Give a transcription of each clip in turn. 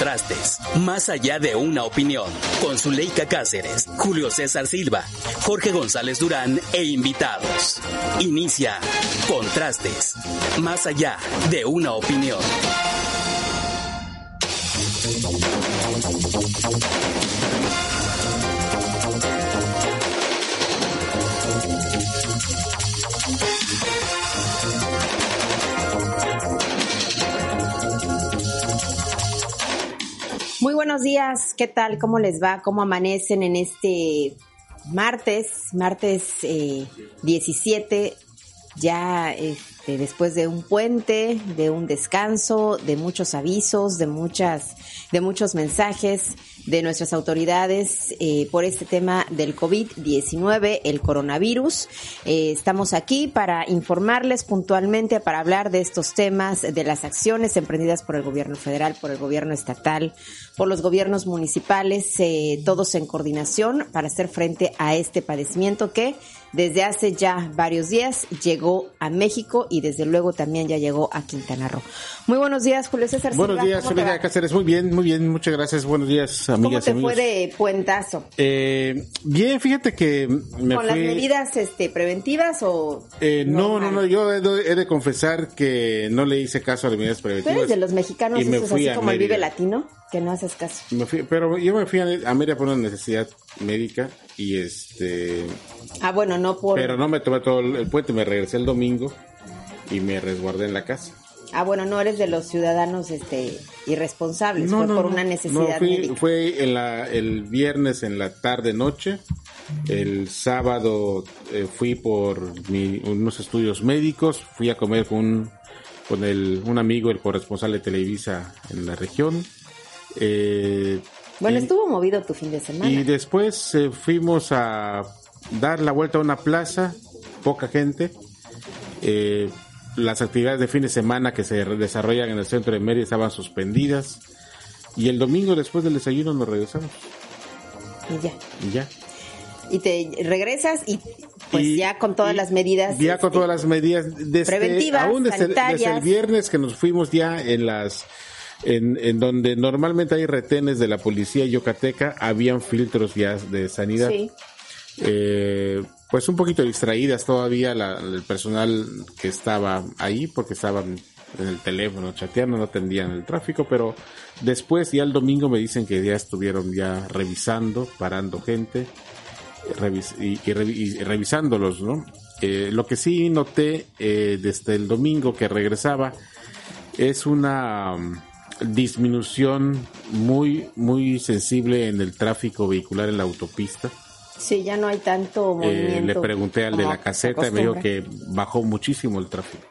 Trastes, más allá de una opinión, con Zuleika Cáceres, Julio César Silva, Jorge González Durán e invitados. Inicia Contrastes, más allá de una opinión. Muy buenos días, ¿qué tal? ¿Cómo les va? ¿Cómo amanecen en este martes, martes eh, 17, ya este, después de un puente, de un descanso, de muchos avisos, de muchas, de muchos mensajes de nuestras autoridades eh, por este tema del COVID-19, el coronavirus. Eh, estamos aquí para informarles puntualmente, para hablar de estos temas, de las acciones emprendidas por el gobierno federal, por el gobierno estatal, por los gobiernos municipales, eh, todos en coordinación para hacer frente a este padecimiento que desde hace ya varios días llegó a México y desde luego también ya llegó a Quintana Roo. Muy buenos días, Julio César. Buenos Silva, días, ¿cómo te Soledad va? Cáceres. Muy bien, muy bien. Muchas gracias. Buenos días, amigas ¿Cómo te fue de puentazo? Eh, bien, fíjate que me ¿Con las medidas este, preventivas o...? Eh, no, no, no, yo he de, he de confesar que no le hice caso a las medidas Tú preventivas. eres de los mexicanos, y me esos fui así a como el Vive Mérida. Latino, que no haces caso. Me fui- pero yo me fui a, a Mérida por una necesidad médica y este... Ah, bueno, no por... Pero no me tomé todo el, el puente, me regresé el domingo y me resguardé en la casa. Ah, bueno, no eres de los ciudadanos este irresponsables, fue por una necesidad No, fui- médica. fue en la, el viernes en la tarde noche. El sábado eh, fui por mi- unos estudios médicos. Fui a comer con, un- con el, un amigo, el corresponsal de Televisa en la región. Eh, Bueno, y- estuvo movido tu fin de semana. y después eh, fuimos a dar la vuelta a una plaza, poca gente. Eh, las actividades de fin de semana que se desarrollan en el centro de Mérida estaban suspendidas. Y el domingo después del desayuno nos regresamos. Y ya. Y ya. Y te regresas y pues Y- ya con todas las medidas. Ya con este, todas las medidas. Desde, preventivas, aún desde, desde el viernes que nos fuimos ya en las... En, en donde normalmente hay retenes de la policía yucateca, habían filtros ya de sanidad. Sí. eh, pues un poquito distraídas todavía la- el personal que estaba ahí porque estaban en el teléfono chateando, no atendían el tráfico, pero después ya el domingo me dicen que ya estuvieron ya revisando, parando gente revis- y, y revi- y revisándolos, ¿no? Eh, lo que sí noté eh, desde el domingo que regresaba es una disminución muy muy sensible en el tráfico vehicular en la autopista. Sí, ya no hay tanto Eh, movimiento. le pregunté al de la se caseta y me dijo que bajó muchísimo el tráfico.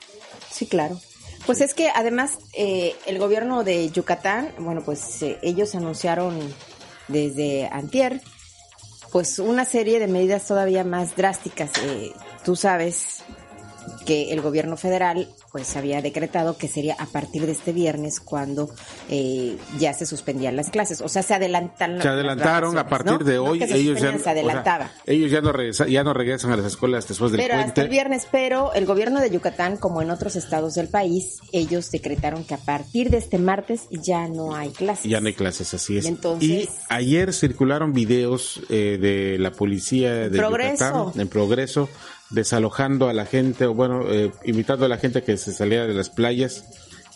Sí, claro. Pues es que además eh, el gobierno de Yucatán, bueno, pues eh, ellos anunciaron desde antier, pues una serie de medidas todavía más drásticas. Eh, tú sabes que el gobierno federal pues había decretado que sería a partir de este viernes cuando eh, ya se suspendían las clases. O sea, se adelantan Se adelantaron a partir de hoy. ellos ellos ya, se o sea, adelantaba. ellos ya no regresa- ya no regresan a las escuelas después del Pero hasta el viernes, pero el gobierno de Yucatán, como en otros estados del país, ellos decretaron que a partir de este martes ya no hay clases. Ya no hay clases, así es. Y entonces- Y ayer circularon videos eh, de la policía de Progreso. Yucatán en progreso, desalojando a la gente, o bueno, eh, invitando a la gente que se saliera de las playas,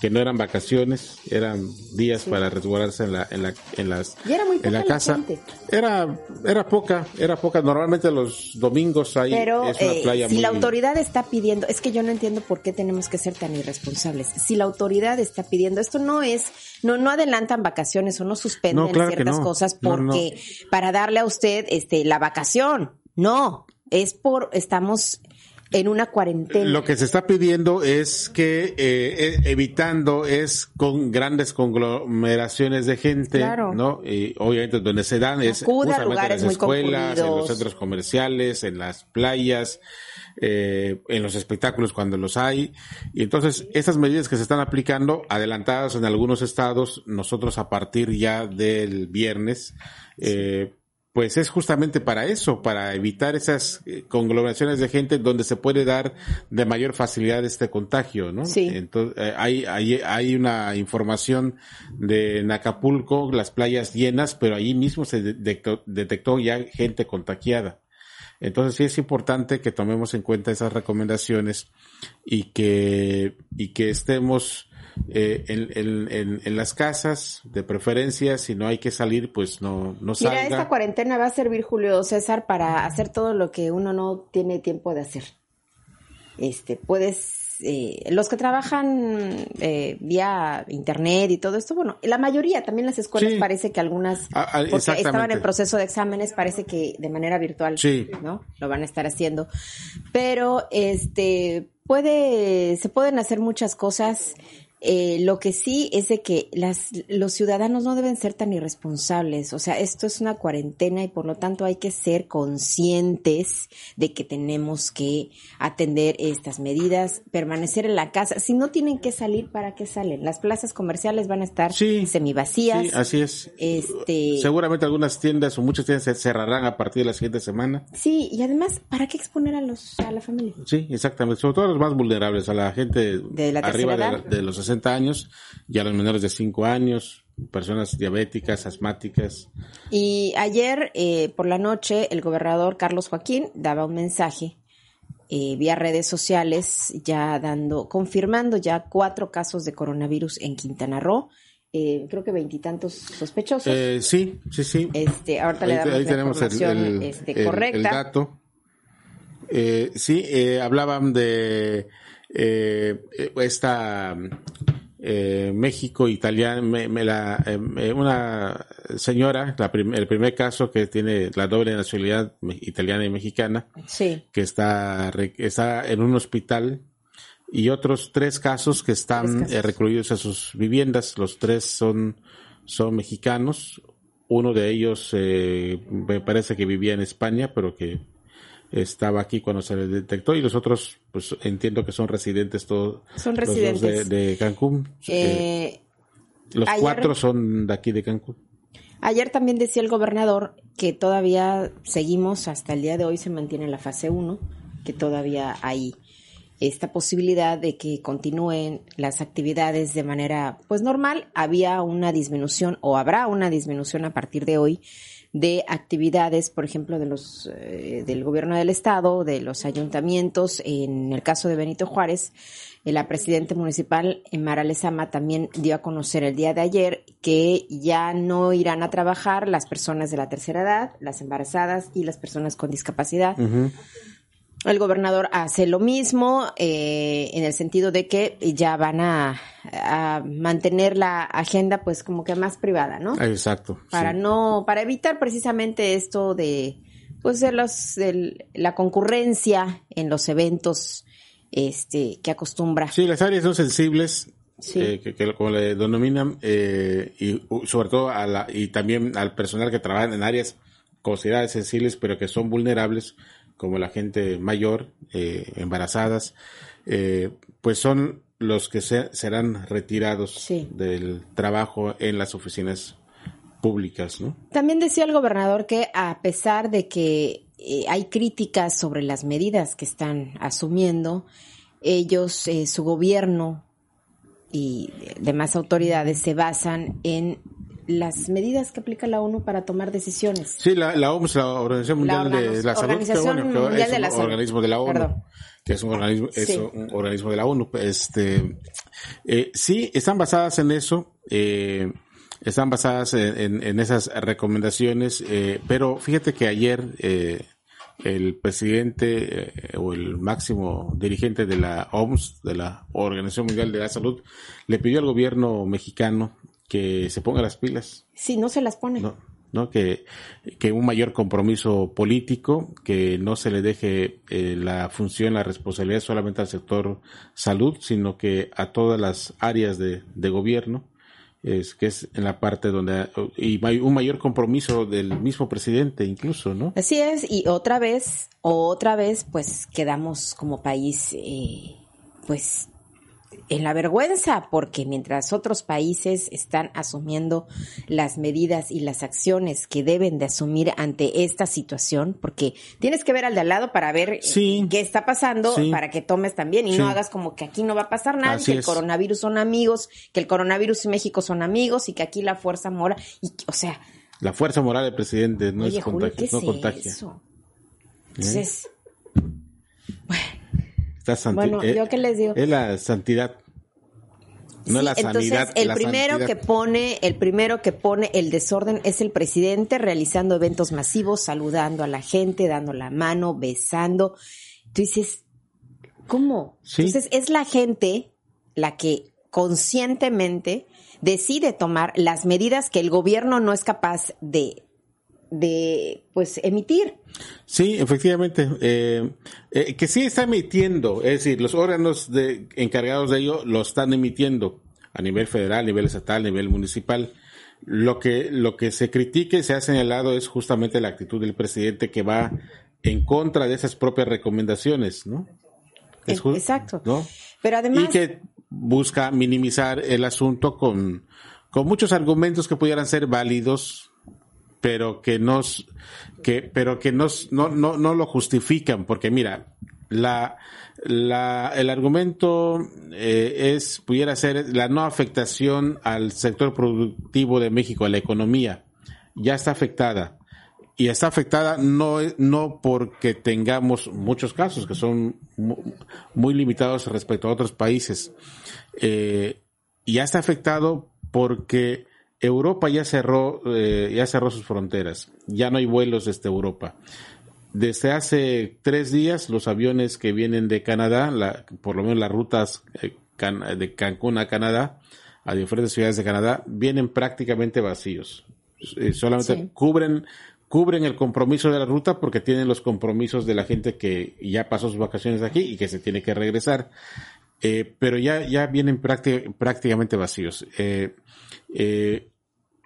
que no eran vacaciones, eran días para resguardarse en la, en la, en las, Y era muy en la casa. Era, era poca, era poca. Normalmente los domingos hay Pero es una eh, playa si muy la autoridad está pidiendo, es que yo no entiendo por qué tenemos que ser tan irresponsables. Si la autoridad está pidiendo, esto no es, no, no adelantan vacaciones o no suspenden No, claro que ciertas no. cosas no. porque para darle a usted este la vacación. No, es por estamos en una cuarentena. Lo que se está pidiendo es que eh, evitando es con grandes conglomeraciones de gente, ¿no? Y obviamente donde se dan es en las escuelas, en los centros comerciales, en las playas, eh, en los espectáculos cuando los hay. Y entonces, estas medidas que se están aplicando, adelantadas en algunos estados, nosotros a partir ya del viernes, eh, pues es justamente para eso, para evitar esas eh, conglomeraciones de gente donde se puede dar de mayor facilidad este contagio, ¿no? Sí. Entonces, eh, hay, hay, hay una información de Acapulco, las playas llenas, pero ahí mismo se detectó, detectó ya gente contagiada. Entonces sí es importante que tomemos en cuenta esas recomendaciones y que, y que estemos eh, en, en, las casas, de preferencia, si no hay que salir, pues no, no salga. Mira, esta cuarentena va a servir, Julio César, para hacer todo lo que uno no tiene tiempo de hacer. Este, puedes eh, los que trabajan eh, vía internet y todo esto, bueno, la mayoría, también las escuelas parece que algunas, ah, ah, porque estaban en proceso de exámenes, parece que de manera virtual, ¿no? Lo van a estar haciendo. Pero, este, puede, se pueden hacer muchas cosas eh, lo que sí es de que las, los ciudadanos no deben ser tan irresponsables. O sea, esto es una cuarentena y por lo tanto hay que ser conscientes de que tenemos que atender estas medidas, permanecer en la casa. Si no tienen que salir, ¿para qué salen? Las plazas comerciales van a estar semivacías. Sí, así es. Este... Seguramente algunas tiendas o muchas tiendas se cerrarán a partir de la siguiente semana. Sí, y además, ¿para qué exponer a los a la familia? Sí, exactamente. Sobre todo a los más vulnerables, a la gente de la arriba de, de los 60 años y a los menores de 5 años, personas diabéticas, asmáticas. Y ayer eh, por la noche el gobernador Carlos Joaquín daba un mensaje eh, vía redes sociales ya dando, confirmando ya cuatro casos de coronavirus en Quintana Roo. Eh, creo que veintitantos sospechosos. sí, sí, sí. Este, ahorita le damos la información este, correcta. El, dato. sí, hablaban de esta eh, México, italiana, me, la, eh, una señora, la el primer caso que tiene la doble nacionalidad italiana y mexicana, sí. que está, está en un hospital y otros tres casos que están eh, recluidos en sus viviendas. Los tres son, son mexicanos. Uno de ellos me parece que vivía en España, pero que estaba aquí cuando se le detectó y los otros, pues entiendo que son residentes todos. Son residentes. de, Cancún. Eh, los cuatro son de aquí de Cancún. Ayer también decía el gobernador que todavía seguimos, hasta el día de hoy se mantiene la fase 1, que todavía hay esta posibilidad de que continúen las actividades de manera pues normal. Había una disminución o habrá una disminución a partir de hoy de actividades, por ejemplo, de los eh, del gobierno del estado, de los ayuntamientos. En el caso de Benito Juárez, la presidenta municipal Mara Lezama también dio a conocer el día de ayer que ya no irán a trabajar las personas de la tercera edad, las embarazadas y las personas con discapacidad. El gobernador hace lo mismo eh, en el sentido de que ya van a, mantener la agenda pues como que más privada, ¿no? Exacto. Para no, para evitar precisamente esto de pues de los de la concurrencia en los eventos este que acostumbra. Sí, las áreas son sensibles. Eh, que, como le denominan eh, y sobre todo a la y también al personal que trabaja en áreas consideradas sensibles pero que son vulnerables como la gente mayor, eh, embarazadas, eh, pues son los que serán retirados del trabajo en las oficinas públicas, ¿no? También decía el gobernador que a pesar de que eh, hay críticas sobre las medidas que están asumiendo, ellos, su gobierno y demás autoridades se basan en las medidas que aplica la ONU para tomar decisiones. Sí, la, la OMS, la Organización Mundial de la Salud, que, bueno, es un organismo de la ONU, que es un organismo, es un organismo de la ONU. Este, eh, sí, están basadas en eso, eh, están basadas en, en, esas recomendaciones, eh, pero fíjate que ayer eh, el presidente eh, o el máximo dirigente de la OMS, de la Organización Mundial de la Salud, le pidió al gobierno mexicano que se ponga las pilas. Sí, no se las pone. ¿no? Que, que un mayor compromiso político, que no se le deje eh, la función, la responsabilidad solamente al sector salud, sino que a todas las áreas de, de gobierno, es que es en la parte donde y un mayor compromiso del mismo presidente incluso, ¿no? Así es, y otra vez, otra vez, pues quedamos como país, eh, pues en la vergüenza, porque mientras otros países están asumiendo las medidas y las acciones que deben de asumir ante esta situación, porque tienes que ver al de al lado para ver eh, qué está pasando, para que tomes también y no hagas como que aquí no va a pasar nada, que el coronavirus son amigos, que el coronavirus y México son amigos y que aquí la fuerza moral, y, o sea... La fuerza moral del presidente no es contagio, no contagia. Eso? Entonces, bueno bueno, eh, ¿yo qué les digo? Es la santidad. No la sanidad. Entonces, el primero que pone, el primero que pone el desorden es el presidente realizando eventos masivos, saludando a la gente, dando la mano, besando. Tú dices, ¿cómo? Entonces, es la gente la que conscientemente decide tomar las medidas que el gobierno no es capaz de de pues emitir. Sí, efectivamente, eh, eh, que sí está emitiendo, es decir, los órganos de, encargados de ello lo están emitiendo a nivel federal, a nivel estatal, a nivel municipal. Lo que, lo que se critique y se ha señalado es justamente la actitud del presidente que va en contra de esas propias recomendaciones, ¿no? Exacto. ¿no? Pero además. Y que busca minimizar el asunto con, con muchos argumentos que pudieran ser válidos, pero que nos, que, pero que no, no, no lo justifican, porque mira, la, la, el argumento eh, es, pudiera ser la no afectación al sector productivo de México, a la economía. Ya está afectada. Y está afectada no, no porque tengamos muchos casos, que son muy limitados respecto a otros países. Eh, ya está afectado porque Europa ya cerró, eh, ya cerró sus fronteras. Ya no hay vuelos desde Europa. Desde hace tres días, los aviones que vienen de Canadá, la, por lo menos las rutas eh, de Cancún a Canadá, a diferentes ciudades de Canadá, vienen prácticamente vacíos. Eh, solamente cubren cubren el compromiso de la ruta porque tienen los compromisos de la gente que ya pasó sus vacaciones aquí y que se tiene que regresar. pero ya, ya vienen prácticamente vacíos. Eh,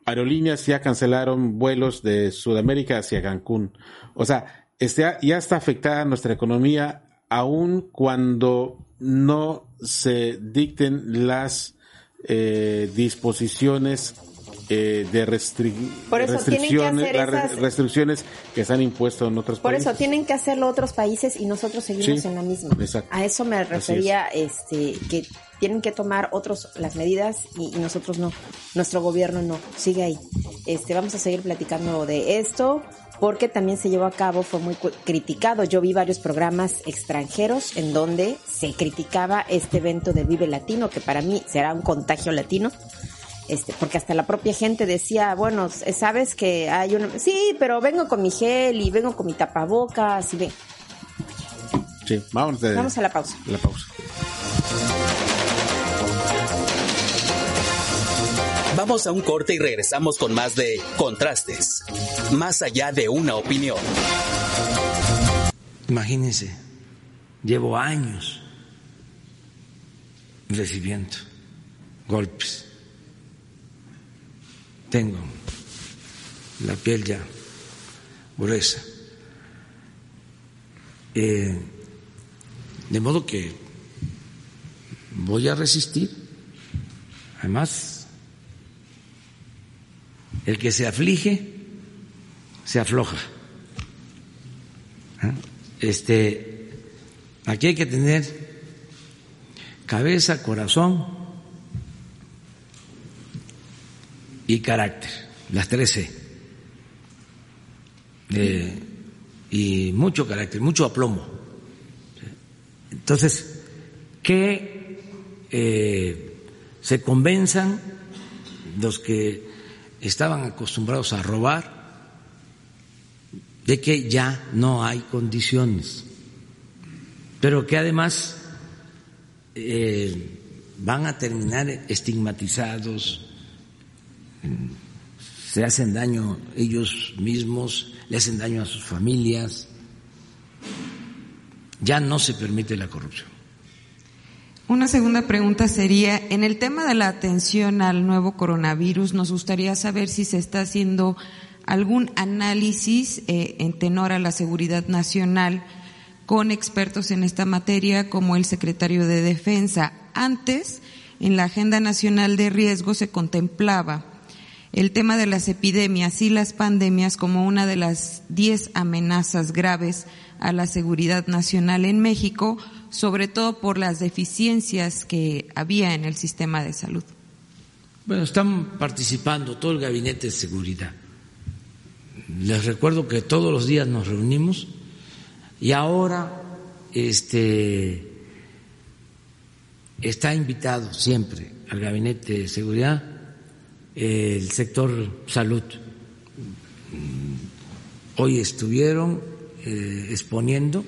aerolíneas ya cancelaron vuelos de Sudamérica hacia Cancún. O sea, este, ya está afectada nuestra economía aun cuando no se dicten las eh, disposiciones eh, de restricciones, las restricciones que se han impuesto en otros países. Por eso tienen que hacerlo otros países y nosotros seguimos en la misma. A eso me refería, este, que tienen que tomar otros las medidas y, nosotros no, nuestro gobierno no, sigue ahí. Este, vamos a seguir platicando de esto porque también se llevó a cabo, fue muy criticado. Yo vi varios programas extranjeros en donde se criticaba este evento del Vive Latino, que para mí será un contagio latino. Este, porque hasta la propia gente decía, bueno, sabes que hay una, sí, pero vengo con mi gel y vengo con mi tapabocas y ve. Sí, vamos, vamos a la pausa. La pausa. Vamos a un corte y regresamos con más de Contrastes, más allá de una opinión. Imagínense, llevo años recibiendo golpes. Tengo la piel ya gruesa. Eh, de modo que voy a resistir. Además, el que se aflige, se afloja. ¿Ah? Este, aquí hay que tener cabeza, corazón y carácter, las tres C. Eh, y mucho carácter, mucho aplomo. Entonces, que eh, se convenzan los que estaban acostumbrados a robar, de que ya no hay condiciones, pero que además eh, van a terminar estigmatizados, se hacen daño ellos mismos, le hacen daño a sus familias. Ya no se permite la corrupción. Una segunda pregunta sería, en el tema de la atención al nuevo coronavirus, nos gustaría saber si se está haciendo algún análisis eh, en tenor a la seguridad nacional con expertos en esta materia como el secretario de Defensa. Antes, en la Agenda Nacional de Riesgo se contemplaba el tema de las epidemias y las pandemias como una de las diez amenazas graves a la seguridad nacional en México, sobre todo por las deficiencias que había en el sistema de salud. Bueno, están participando todo el gabinete de seguridad. Les recuerdo que todos los días nos reunimos y ahora este está invitado siempre al gabinete de seguridad el sector salud. Hoy estuvieron eh, exponiendo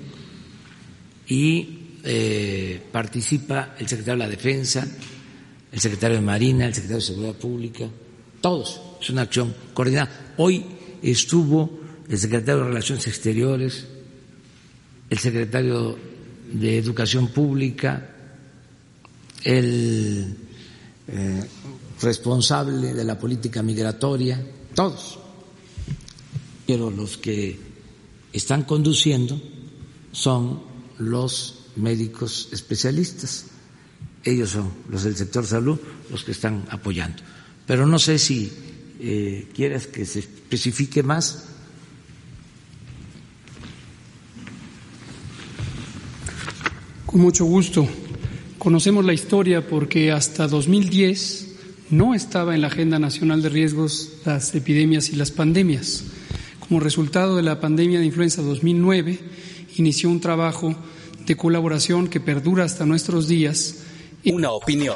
y eh, participa el secretario de la Defensa, el secretario de Marina, el secretario de Seguridad Pública, todos. Es una acción coordinada. Hoy estuvo el secretario de Relaciones Exteriores, el secretario de Educación Pública, el eh, responsable de la política migratoria, todos. Pero los que están conduciendo son los médicos especialistas. Ellos son los del sector salud los que están apoyando. Pero no sé si eh, quieres que se especifique más. Con mucho gusto. Conocemos la historia porque hasta 2010 no estaba en la Agenda Nacional de Riesgos las epidemias y las pandemias. Como resultado de la pandemia de influenza 2009, inició un trabajo de colaboración que perdura hasta nuestros días. Una opinión.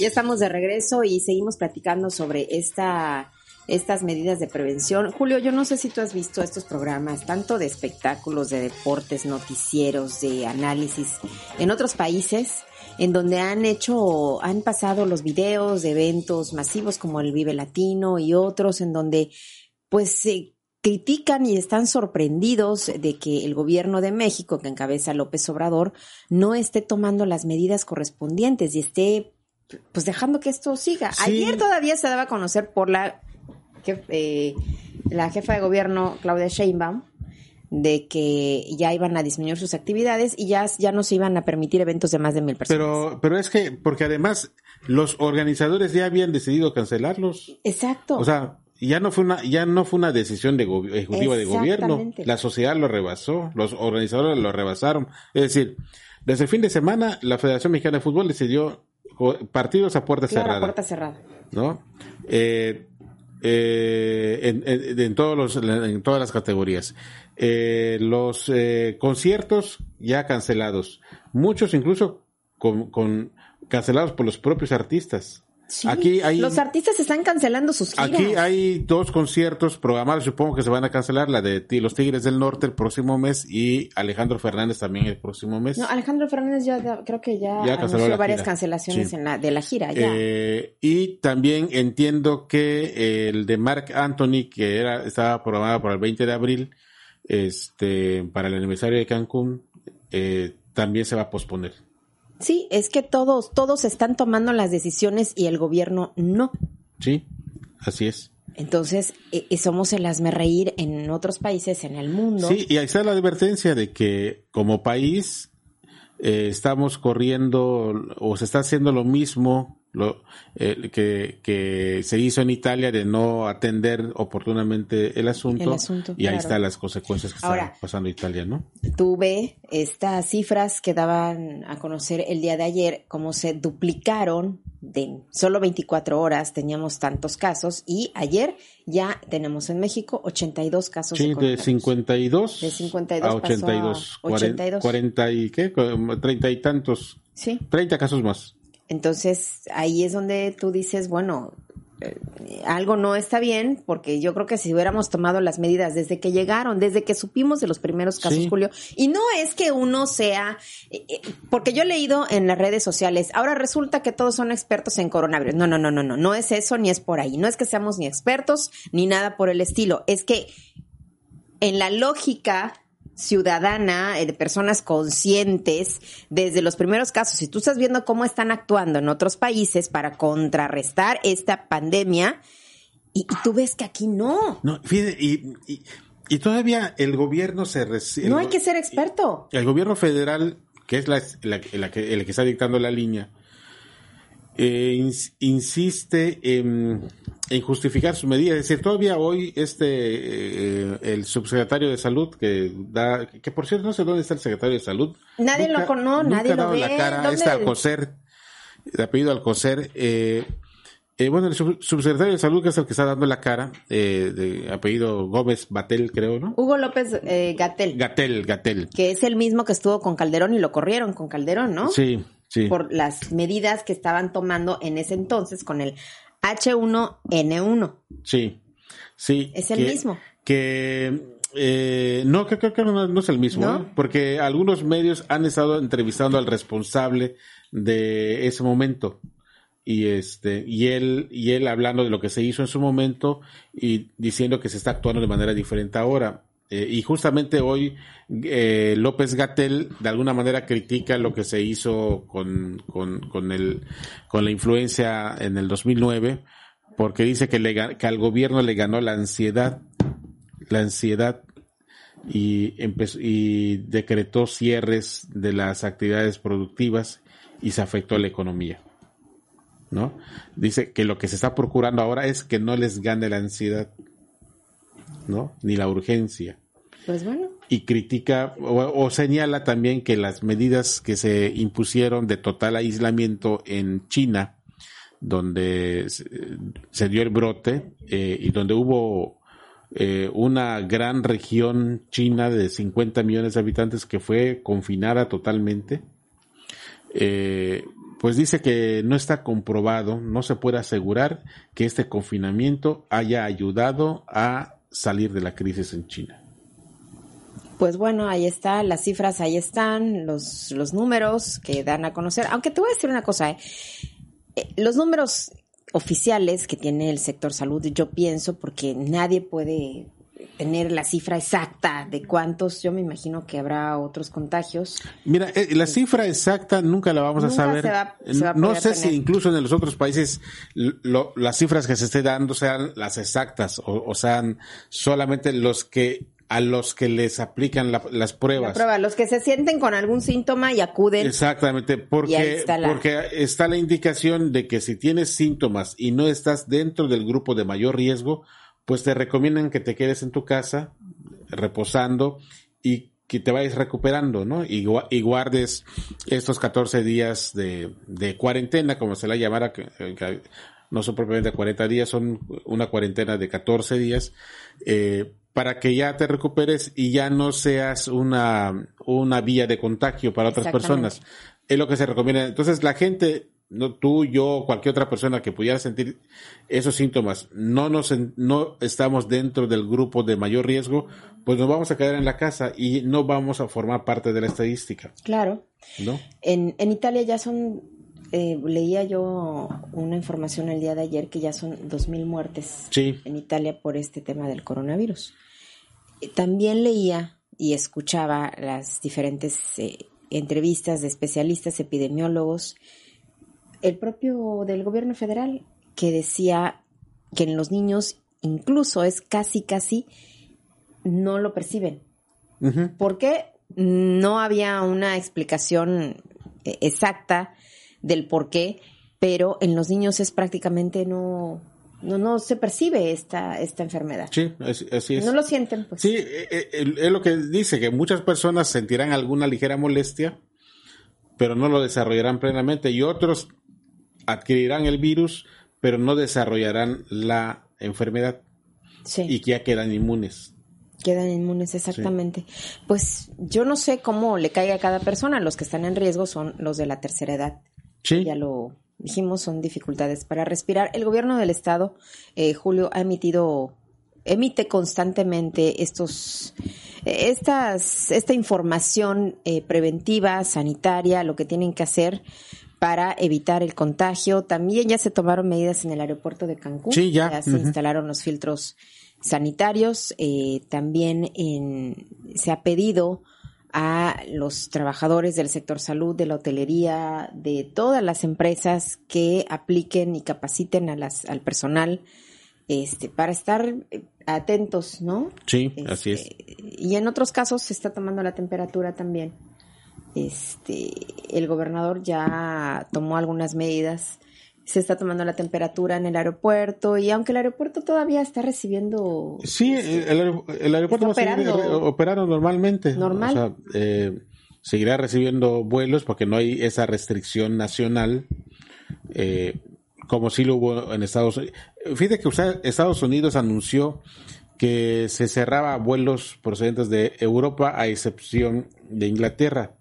Ya estamos de regreso y seguimos platicando sobre esta estas medidas de prevención. Julio, yo no sé si tú has visto estos programas, tanto de espectáculos, de deportes, noticieros, de análisis en otros países, en donde han hecho, han pasado los videos de eventos masivos como el Vive Latino y otros, en donde pues se critican y están sorprendidos de que el gobierno de México, que encabeza López Obrador, no esté tomando las medidas correspondientes y esté pues dejando que esto siga. Ayer todavía se daba a conocer por la eh, la jefa de gobierno, Claudia Sheinbaum, de que ya iban a disminuir sus actividades y ya, ya no se iban a permitir eventos de más de mil personas. Pero, pero es que, porque además los organizadores ya habían decidido cancelarlos. Exacto. O sea, ya no fue una, ya no fue una decisión de ejecutiva de gobierno. La sociedad lo rebasó, los organizadores lo rebasaron. Es decir, desde el fin de semana, la Federación Mexicana de Fútbol decidió partidos a puerta cerrada. A puerta cerrada. ¿No? Eh, eh, en, todos los, en todas las categorías. Eh, los eh, conciertos ya cancelados, muchos incluso con, con, cancelados por los propios artistas. Aquí hay, los artistas están cancelando sus giras. Aquí hay dos conciertos programados, supongo que se van a cancelar, la de los Tigres del Norte el próximo mes y Alejandro Fernández también el próximo mes. No, Alejandro Fernández ya creo que ya, anunció varias cancelaciones en la, de la gira. Eh, y también entiendo que el de Mark Anthony, que era estaba programado para el 20 de abril, este para el aniversario de Cancún, eh, también se va a posponer. Sí, es que todos, todos están tomando las decisiones y el gobierno no. Sí, así es. Entonces, eh, eh, somos el hazme reír en otros países, en el mundo. Sí, y ahí está la advertencia de que como país eh, estamos corriendo o se está haciendo lo mismo lo, eh, que, que, se hizo en Italia de no atender oportunamente el asunto, y ahí están las consecuencias que está pasando Italia, ¿no? Tuve estas cifras que daban a conocer el día de ayer, cómo se duplicaron de solo 24 horas teníamos tantos casos y ayer ya tenemos en México 82 casos sí, de, 52 de 52 a 82, 82. 40, y qué, 30 y tantos. Sí. 30 casos más. Entonces, ahí es donde tú dices, bueno, eh, algo no está bien, porque yo creo que si hubiéramos tomado las medidas desde que llegaron, desde que supimos de los primeros casos, Sí. Julio, y no es que uno sea, eh, eh, porque yo he leído en las redes sociales, ahora resulta que todos son expertos en coronavirus. No, no, no, no, no, no es eso ni es por ahí. No es que seamos ni expertos ni nada por el estilo. Es que en la lógica ciudadana, eh, de personas conscientes, desde los primeros casos, si tú estás viendo cómo están actuando en otros países para contrarrestar esta pandemia, y, y tú ves que aquí no, No, fíjate, y, y, y todavía el gobierno se recibe. no hay que ser experto. El gobierno federal, que es la, la- la que, el que está dictando la línea, eh, ins- insiste en, en justificar su medida. Es decir, todavía hoy este eh, el subsecretario de salud que da, que por cierto no sé dónde está el secretario de salud. Nadie lo cono- nunca nadie lo dado la ve. cara. ¿Dónde? Este Alcocer, de apellido Alcocer, eh, eh, bueno, el sub- subsecretario de salud que es el que está dando la cara, eh, de apellido Gómez Batel, creo, ¿no? Hugo López eh, Gatel, Gatel, Gatel. que es el mismo que estuvo con Calderón y lo corrieron con Calderón, ¿no? Sí, sí. Por las medidas que estaban tomando en ese entonces con el H1N1. Sí, sí. Es el que- mismo. Que eh, no, que creo que no, no es el mismo, ¿No? ¿eh? porque algunos medios han estado entrevistando al responsable de ese momento y este y él y él hablando de lo que se hizo en su momento y diciendo que se está actuando de manera diferente ahora. Eh, y justamente hoy eh, López Gatel de alguna manera critica lo que se hizo con, con, con, el, con la influencia en el 2009 porque dice que, le, que al gobierno le ganó la ansiedad, la ansiedad y, empezó, y decretó cierres de las actividades productivas y se afectó la economía. ¿No? Dice que lo que se está procurando ahora es que no les gane la ansiedad, ¿no? Ni la urgencia Pues bueno, y critica o, o señala también que las medidas que se impusieron de total aislamiento en China, donde se, se dio el brote eh, y donde hubo eh, una gran región china de 50 millones de habitantes que fue confinada totalmente, eh, pues dice que no está comprobado, no se puede asegurar que este confinamiento haya ayudado a salir de la crisis en China. pues bueno, ahí está, las cifras ahí están, los, los números que dan a conocer. Aunque te voy a decir una cosa, ¿eh? Eh, los números oficiales que tiene el sector salud, yo pienso, porque nadie puede tener la cifra exacta de cuántos, yo me imagino que habrá otros contagios. Mira, eh, la cifra exacta nunca la vamos a saber. se va- se va a no sé tener. si incluso en los otros países lo- las cifras que se esté dando sean las exactas o, o sean solamente los que a los que les aplican la- las La pruebas. prueba, los que se sienten con algún síntoma y acuden. Exactamente, porque, está la- porque está la indicación de que si tienes síntomas y no estás dentro del grupo de mayor riesgo, pues te recomiendan que te quedes en tu casa reposando y que te vayas recuperando, ¿no? Y, y guardes estos 14 días de, de cuarentena, como se la llamara, que, que no son propiamente 40 días, son una cuarentena de 14 días, eh, para que ya te recuperes y ya no seas una, una vía de contagio para otras personas. Es lo que se recomienda. Entonces la gente, no tú, yo, cualquier otra persona que pudiera sentir esos síntomas, no nos, no estamos dentro del grupo de mayor riesgo, pues nos vamos a quedar en la casa y no vamos a formar parte de la estadística, Claro. ¿no? En, en Italia ya son, eh, leía yo una información el día de ayer que ya son 2.000 muertes Sí. en Italia por este tema del coronavirus. Eh, También leía y escuchaba las diferentes eh, entrevistas de especialistas, epidemiólogos, el propio del gobierno federal, que decía que en los niños incluso es casi, casi no lo perciben. Ujú. ¿Por qué? No había una explicación eh, exacta del por qué, pero en los niños es prácticamente no, no, no se percibe esta, esta enfermedad. Sí, así, así es. No lo sienten, pues. Sí, eh, eh, es lo que dice, que muchas personas sentirán alguna ligera molestia, pero no lo desarrollarán plenamente, y otros adquirirán el virus, pero no desarrollarán la enfermedad Sí, y que ya quedan inmunes. quedan inmunes, exactamente. Pues yo no sé cómo le caiga a cada persona. Los que están en riesgo son los de la tercera edad. Sí. Ya lo dijimos, son dificultades para respirar. El gobierno del estado, eh, Julio, ha emitido, emite constantemente estos, estas, esta información eh, preventiva, sanitaria, lo que tienen que hacer para evitar el contagio. También ya se tomaron medidas en el aeropuerto de Cancún. Sí, ya. se Ujú. instalaron los filtros sanitarios. Eh, también en- se ha pedido a los trabajadores del sector salud, de la hotelería, de todas las empresas que apliquen y capaciten a las, al personal este, para estar eh, atentos, ¿no? Sí, así es. Este, Y en otros casos se está tomando la temperatura también. Este, el gobernador ya tomó algunas medidas. Se está tomando la temperatura en el aeropuerto y aunque el aeropuerto todavía está recibiendo Sí, el, el aeropuerto va a seguir operando. operando normalmente. Normal. O sea, eh, seguirá recibiendo vuelos porque no hay esa restricción nacional eh, como sí lo hubo en Estados Unidos. Fíjate que usted- Estados Unidos anunció que se cerraba vuelos procedentes de Europa a excepción de Inglaterra,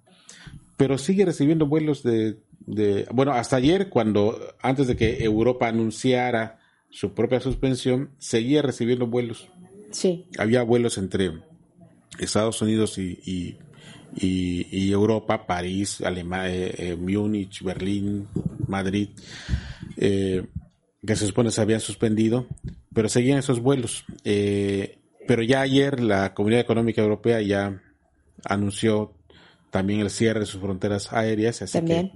pero sigue recibiendo vuelos de, de bueno, hasta ayer cuando antes de que Europa anunciara su propia suspensión, seguía recibiendo vuelos Sí, había vuelos entre Estados Unidos y, y, y- y Europa, París, Alemania, Múnich, Berlín, Madrid, eh, que se supone se habían suspendido, pero seguían esos vuelos. Eh, pero ya ayer la Comunidad Económica Europea ya anunció también el cierre de sus fronteras aéreas, así también.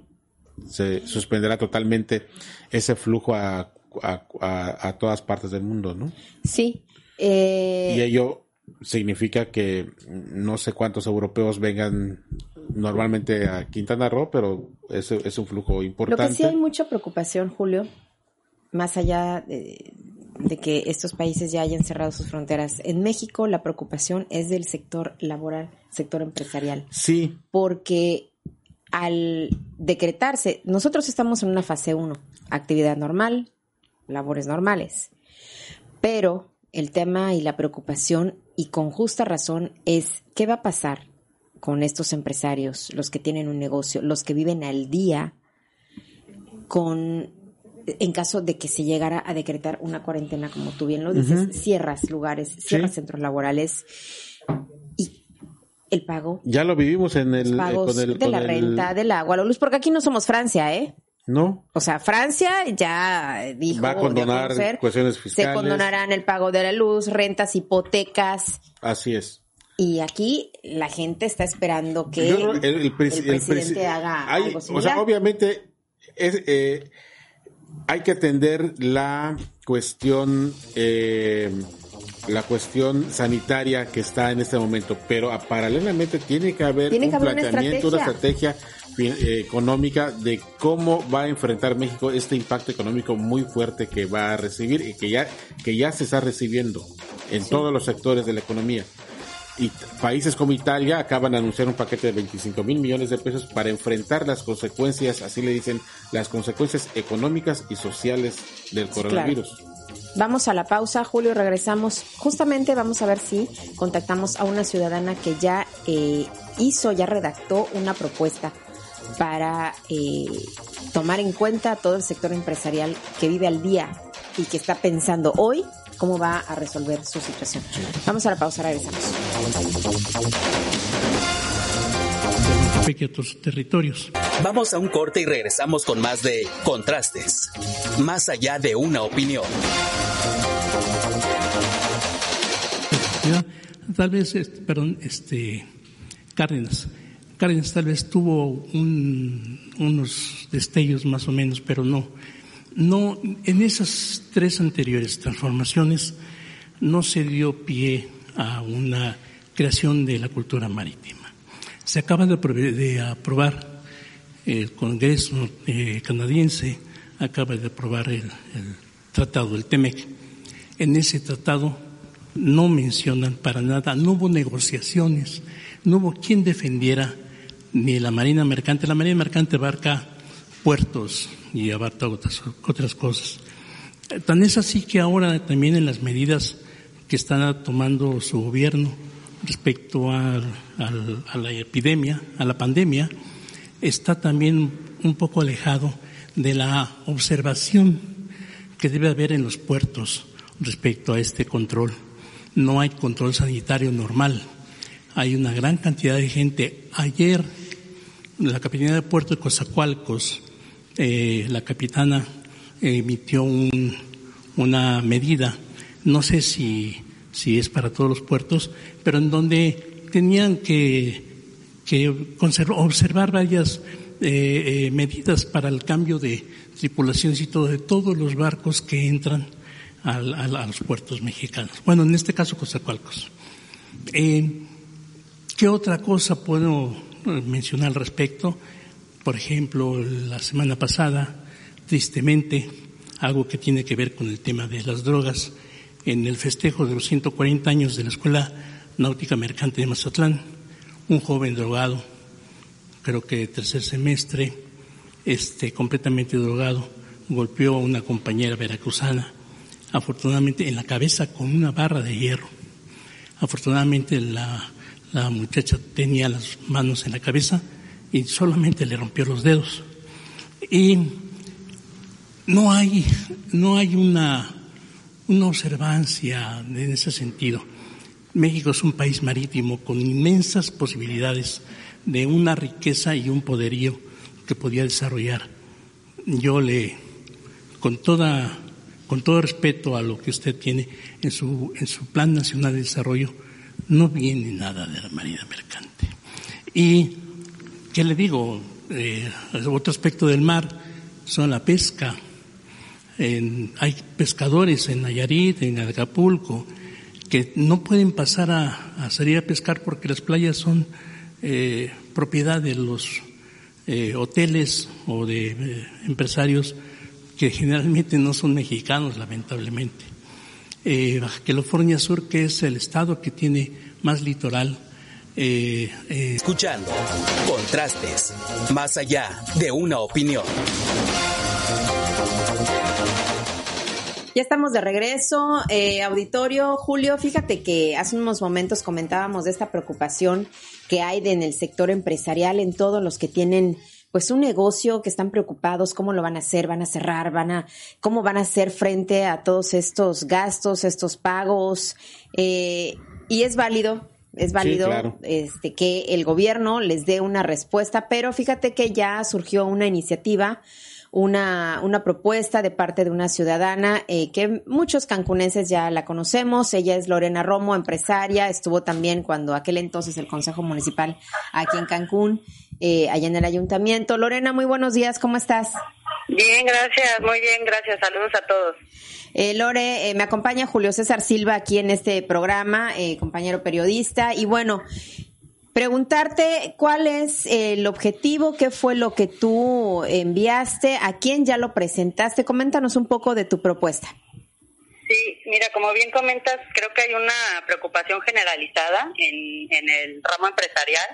que se suspenderá totalmente ese flujo a, a, a- a todas partes del mundo, ¿no? Sí. Eh, Y ello significa que no sé cuántos europeos vengan normalmente a Quintana Roo, pero es, es un flujo Lo importante. que sí hay mucha preocupación, Julio, más allá de, de que estos países ya hayan cerrado sus fronteras. En México la preocupación es del sector laboral, sector empresarial, Sí, porque al decretarse, nosotros estamos en una fase 1, actividad normal, labores normales, pero el tema y la preocupación, y con justa razón, es qué va a pasar con estos empresarios, los que tienen un negocio, los que viven al día, con en caso de que se llegara a decretar una cuarentena, como tú bien lo dices, cierras lugares, cierras Sí. centros laborales y el pago, ya lo vivimos en el, los eh, pagos con el, de con la el- renta, del agua, la luz, porque aquí no somos Francia, ¿eh? no, O sea, Francia ya dijo Va a condonar conocer, cuestiones Se fiscales. condonarán el pago de la luz, rentas, hipotecas. así es. Y aquí la gente está esperando que Yo el, el presi- el el presidente presi- haga hay- algo O similar. sea, obviamente es, eh, hay que atender la cuestión eh, la cuestión sanitaria que está en este momento, pero a- paralelamente tiene que haber Tiene un que haber una planteamiento, una estrategia. eh, económica de cómo va a enfrentar México este impacto económico muy fuerte que va a recibir y que ya que ya se está recibiendo en todos los sectores de la economía. Y países como Italia acaban de anunciar un paquete de 25 mil millones de pesos para enfrentar las consecuencias, así le dicen, las consecuencias económicas y sociales del coronavirus. Vamos a la pausa, Julio, regresamos. Justamente vamos a ver si contactamos a una ciudadana que ya eh, hizo, ya redactó una propuesta para eh, tomar en cuenta todo el sector empresarial que vive al día y que está pensando hoy cómo va a resolver su situación. Vamos a la pausa, regresamos. territorios. Vamos a un corte y regresamos con más de Contrastes, más allá de una opinión. Tal vez, este, perdón, este, Cárdenas. Cárdenas tal vez tuvo un- unos destellos más o menos, pero no. No, en esas tres anteriores transformaciones no se dio pie a una creación de la cultura marítima. Se acaba de aprobar el Congreso eh, canadiense, acaba de aprobar el, el tratado, el TEMEC. En ese tratado no mencionan para nada, no hubo negociaciones, no hubo quien defendiera ni la Marina Mercante. La Marina Mercante abarca puertos y abarca otras, otras cosas. Tan es así que ahora también en las medidas que está tomando su gobierno respecto a la epidemia, a la pandemia, está también un poco alejado de la observación que debe haber en los puertos respecto a este control. No hay control sanitario normal. Hay una gran cantidad de gente. Ayer, la Capitanía de Puerto de Cozacualcos, eh, la capitana emitió una medida, no sé si, si es para todos los puertos, pero en donde tenían que, que observar varias eh, eh, medidas para el cambio de tripulaciones y todo, de todos los barcos que entran a, los puertos mexicanos. Bueno, en este caso Cozacualcos. Eh, ¿Qué otra cosa puedo mencionar al respecto? Por ejemplo, la semana pasada, tristemente, algo que tiene que ver con el tema de las drogas, en el festejo de los 140 años de la Escuela Náutica Mercante de Mazatlán, un joven drogado, creo que tercer semestre, este, completamente drogado, golpeó a una compañera veracruzana, afortunadamente en la cabeza con una barra de hierro. Afortunadamente la, la muchacha tenía las manos en la cabeza y solamente le rompió los dedos. Y no hay, no hay una, observancia en ese sentido. México es un país marítimo con inmensas posibilidades de una riqueza y un poderío que podía desarrollar. Yo le, con toda, con todo respeto a lo que usted tiene en su, en su Plan Nacional de Desarrollo, no viene nada de la Marina Mercante. Y, ¿qué le digo? Eh, otro aspecto del mar son la pesca. hay pescadores en Nayarit, en Acapulco, que no pueden pasar a, salir a pescar porque las playas son eh, propiedad de los eh, hoteles o de empresarios que generalmente no son mexicanos, lamentablemente. Baja California Sur, que es el estado que tiene más litoral, Escuchando contrastes, más allá de una opinión. Ya estamos de regreso. Eh, auditorio, Julio, fíjate que hace unos momentos comentábamos de esta preocupación que hay en el sector empresarial, en todos los que tienen pues un negocio que están preocupados, cómo lo van a hacer, van a cerrar, van a, cómo van a hacer frente a todos estos gastos, estos pagos, eh, y es válido, es válido este, que el gobierno les dé una respuesta, pero fíjate que ya surgió una iniciativa una, una propuesta de parte de una ciudadana eh, que muchos cancunenses ya la conocemos. Ella es Lorena Romo, empresaria. Estuvo también cuando aquel entonces el Consejo Municipal aquí en Cancún, eh, allá en el ayuntamiento. Lorena, muy buenos días. ¿Cómo estás? Bien, gracias. Muy bien, gracias. Saludos a todos. Eh, Lore, me acompaña Julio César Silva aquí en este programa, compañero periodista. Y bueno, preguntarte cuál es el objetivo, qué fue lo que tú enviaste, a quién ya lo presentaste. Coméntanos un poco de tu propuesta. Sí, mira, como bien comentas, creo que hay una preocupación generalizada en, en el ramo empresarial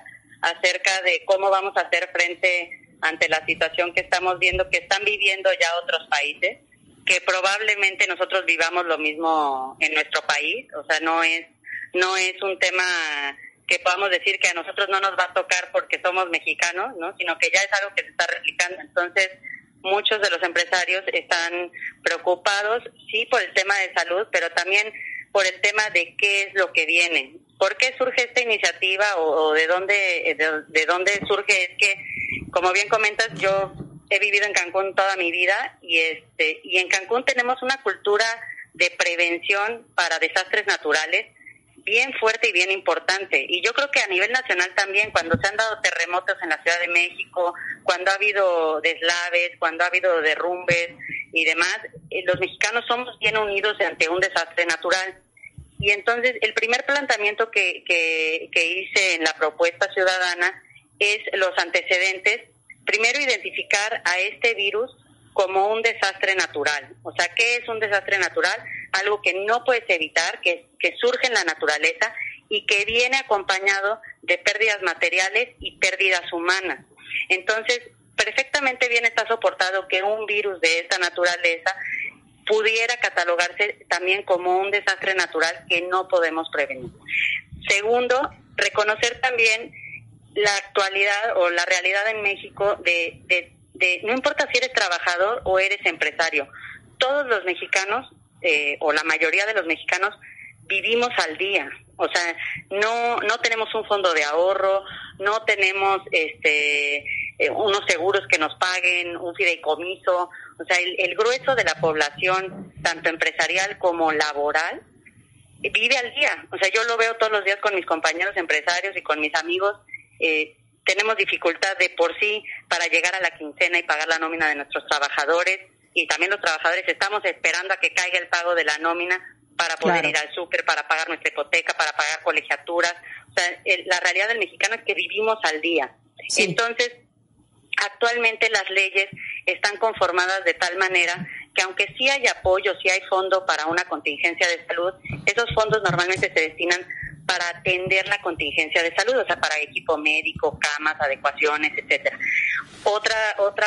acerca de cómo vamos a hacer frente ante la situación que estamos viendo, que están viviendo ya otros países, que probablemente nosotros vivamos lo mismo en nuestro país, o sea, no es no es un tema que podamos decir que a nosotros no nos va a tocar porque somos mexicanos, ¿no? sino que ya es algo que se está replicando. Entonces, muchos de los empresarios están preocupados, sí, por el tema de salud, pero también por el tema de qué es lo que viene. ¿Por qué surge esta iniciativa o, de dónde de, dónde surge? Es que, como bien comentas, yo he vivido en Cancún toda mi vida y este y en Cancún tenemos una cultura de prevención para desastres naturales bien fuerte y bien importante. Y yo creo que a nivel nacional también, cuando se han dado terremotos en la Ciudad de México, cuando ha habido deslaves, cuando ha habido derrumbes y demás, eh, los mexicanos somos bien unidos ante un desastre natural. Y entonces el primer planteamiento que, que, que hice en la propuesta ciudadana es los antecedentes. Primero, identificar a este virus como un desastre natural. O sea, ¿qué es un desastre natural? Algo que no puedes evitar, que, surge en la naturaleza y que viene acompañado de pérdidas materiales y pérdidas humanas. Entonces, perfectamente bien está soportado que un virus de esta naturaleza pudiera catalogarse también como un desastre natural que no podemos prevenir. Segundo, reconocer también la actualidad o la realidad en México de, de no importa si eres trabajador o eres empresario, todos los mexicanos eh, o la mayoría de los mexicanos vivimos al día. O sea, no no tenemos un fondo de ahorro, no tenemos este eh, unos seguros que nos paguen, un fideicomiso. O sea, el, grueso de la población, tanto empresarial como laboral, vive al día. O sea, yo lo veo todos los días con mis compañeros empresarios y con mis amigos. Eh, tenemos dificultad de por sí para llegar a la quincena y pagar la nómina de nuestros trabajadores y también los trabajadores estamos esperando a que caiga el pago de la nómina para poder ir al súper, para pagar nuestra hipoteca, para pagar colegiaturas. O sea, la realidad del mexicano es que vivimos al día. Entonces, actualmente las leyes están conformadas de tal manera que aunque sí hay apoyo, sí hay fondo para una contingencia de salud, esos fondos normalmente se destinan para atender la contingencia de salud, o sea, para equipo médico, camas, adecuaciones, etcétera. Otra otra